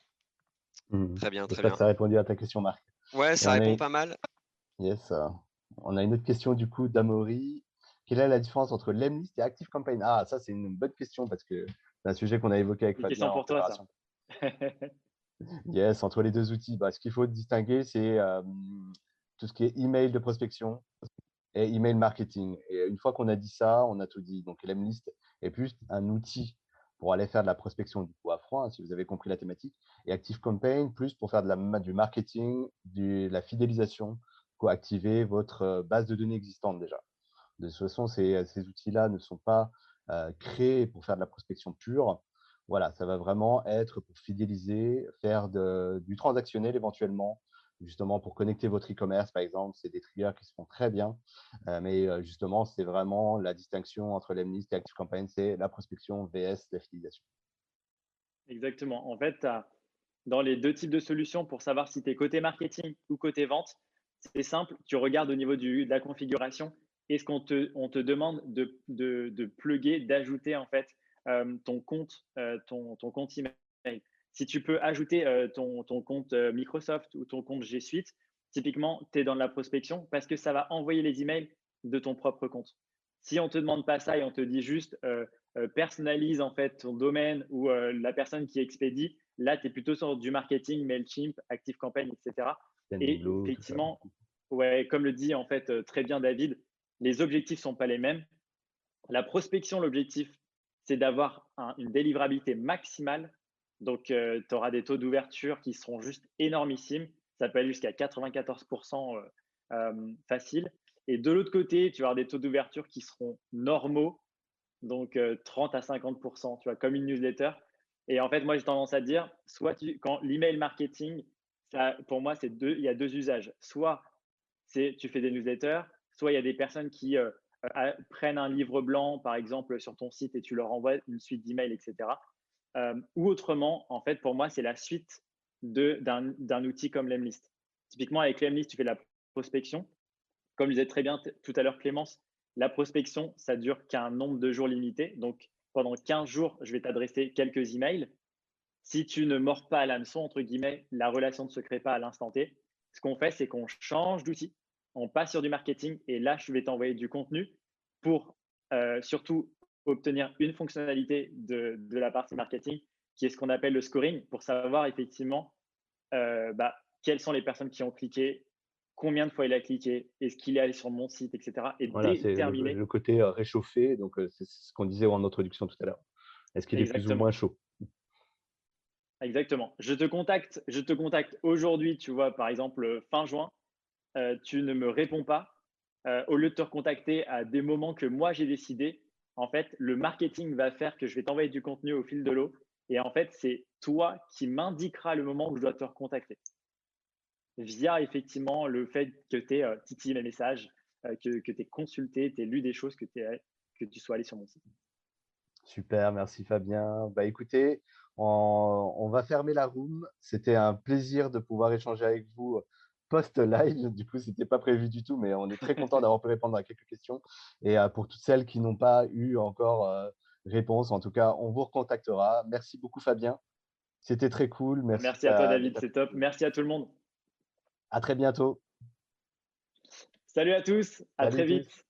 Mmh. Très bien, très bien. Ça a répondu à ta question, Marc. Ouais, ça répond pas mal. Yes. on a une autre question du coup d'Amaury. Quelle est la différence entre Lemlist et Active Campaign? Ah, ça, c'est une bonne question parce que c'est un sujet qu'on a évoqué avec Fabien. Question pour toi, ça. Yes, entre les deux outils, bah, ce qu'il faut distinguer, c'est tout ce qui est email de prospection et email marketing. Et une fois qu'on a dit ça, on a tout dit. Donc, Lemlist est plus un outil pour aller faire de la prospection du coup à froid, hein, si vous avez compris la thématique, et Active Campaign plus pour faire du marketing, de la fidélisation, pour activer votre base de données existante déjà. De toute façon, ces outils-là ne sont pas créés pour faire de la prospection pure, voilà, ça va vraiment être pour fidéliser, faire du transactionnel éventuellement, justement pour connecter votre e-commerce, par exemple. C'est des triggers qui se font très bien. Euh, mais justement, c'est vraiment la distinction entre l'Emlist et ActiveCampaign, c'est la prospection VS la fidélisation. Exactement. En fait, dans les deux types de solutions pour savoir si tu es côté marketing ou côté vente, c'est simple. Tu regardes au niveau de la configuration. Est-ce qu'on te, demande de, de, plugger, d'ajouter en fait ton compte, ton, ton, compte email. Si tu peux ajouter ton, ton, compte Microsoft ou ton compte G Suite, typiquement, tu es dans la prospection parce que ça va envoyer les emails de ton propre compte. Si on ne te demande pas ça et on te dit juste personnalise en fait ton domaine ou la personne qui expédie, là, tu es plutôt sur du marketing, MailChimp, ActiveCampaign, etc. Et effectivement, ouais, comme le dit en fait très bien David, les objectifs ne sont pas les mêmes. La prospection, l'objectif, c'est d'avoir une délivrabilité maximale. Donc, euh, tu auras des taux d'ouverture qui seront juste énormissimes. Ça peut aller jusqu'à 94% euh, euh, facile. Et de l'autre côté, tu vas avoir des taux d'ouverture qui seront normaux, donc 30 à 50%, tu vois, comme une newsletter. Et en fait, moi, j'ai tendance à dire, soit quand l'email marketing, ça, pour moi, c'est deux, il y a deux usages. Soit c'est tu fais des newsletters, soit il y a des personnes qui prennent un livre blanc, par exemple, sur ton site et tu leur envoies une suite d'emails, etc. Euh, ou autrement, en fait, pour moi, c'est la suite d'un outil comme Lemlist. Typiquement, avec Lemlist, tu fais de la prospection. comme je disais très bien tout à l'heure Clémence, la prospection, ça dure qu'un nombre de jours limité. Donc, pendant 15 jours, je vais t'adresser quelques emails. Si tu ne mords pas à l'hameçon, entre guillemets, la relation ne se crée pas à l'instant T. Ce qu'on fait, c'est qu'on change d'outil, on passe sur du marketing et là, je vais t'envoyer du contenu pour euh, surtout obtenir une fonctionnalité de, la partie marketing qui est ce qu'on appelle le scoring pour savoir effectivement euh, bah, quelles sont les personnes qui ont cliqué, combien de fois il a cliqué, est-ce qu'il est allé sur mon site, etc. Et déterminer. Le, côté euh, réchauffé, donc c'est ce qu'on disait en introduction tout à l'heure. Est-ce qu'il est plus ou moins chaud? Exactement. Je te contacte, je te contacte aujourd'hui, tu vois, par exemple fin juin, tu ne me réponds pas. au lieu de te recontacter à des moments que moi j'ai décidé, en fait, le marketing va faire que je vais t'envoyer du contenu au fil de l'eau. Et en fait, c'est toi qui m'indiqueras le moment où je dois te recontacter. Via effectivement le fait que tu aies titillé mes messages, que, que tu aies consulté, tu aies lu des choses, que, que tu sois allé sur mon site. Super, merci Fabien. Bah écoutez, on, va fermer la room. C'était un plaisir de pouvoir échanger avec vous post-live. Du coup, ce n'était pas prévu du tout, mais on est très content d'avoir pu répondre à quelques questions. Et euh, pour toutes celles qui n'ont pas eu encore euh, réponse, en tout cas, on vous recontactera. Merci beaucoup, Fabien. C'était très cool. Merci, Merci à toi, David. C'est top. Merci à tout le monde. À très bientôt. Salut à tous. À très vite.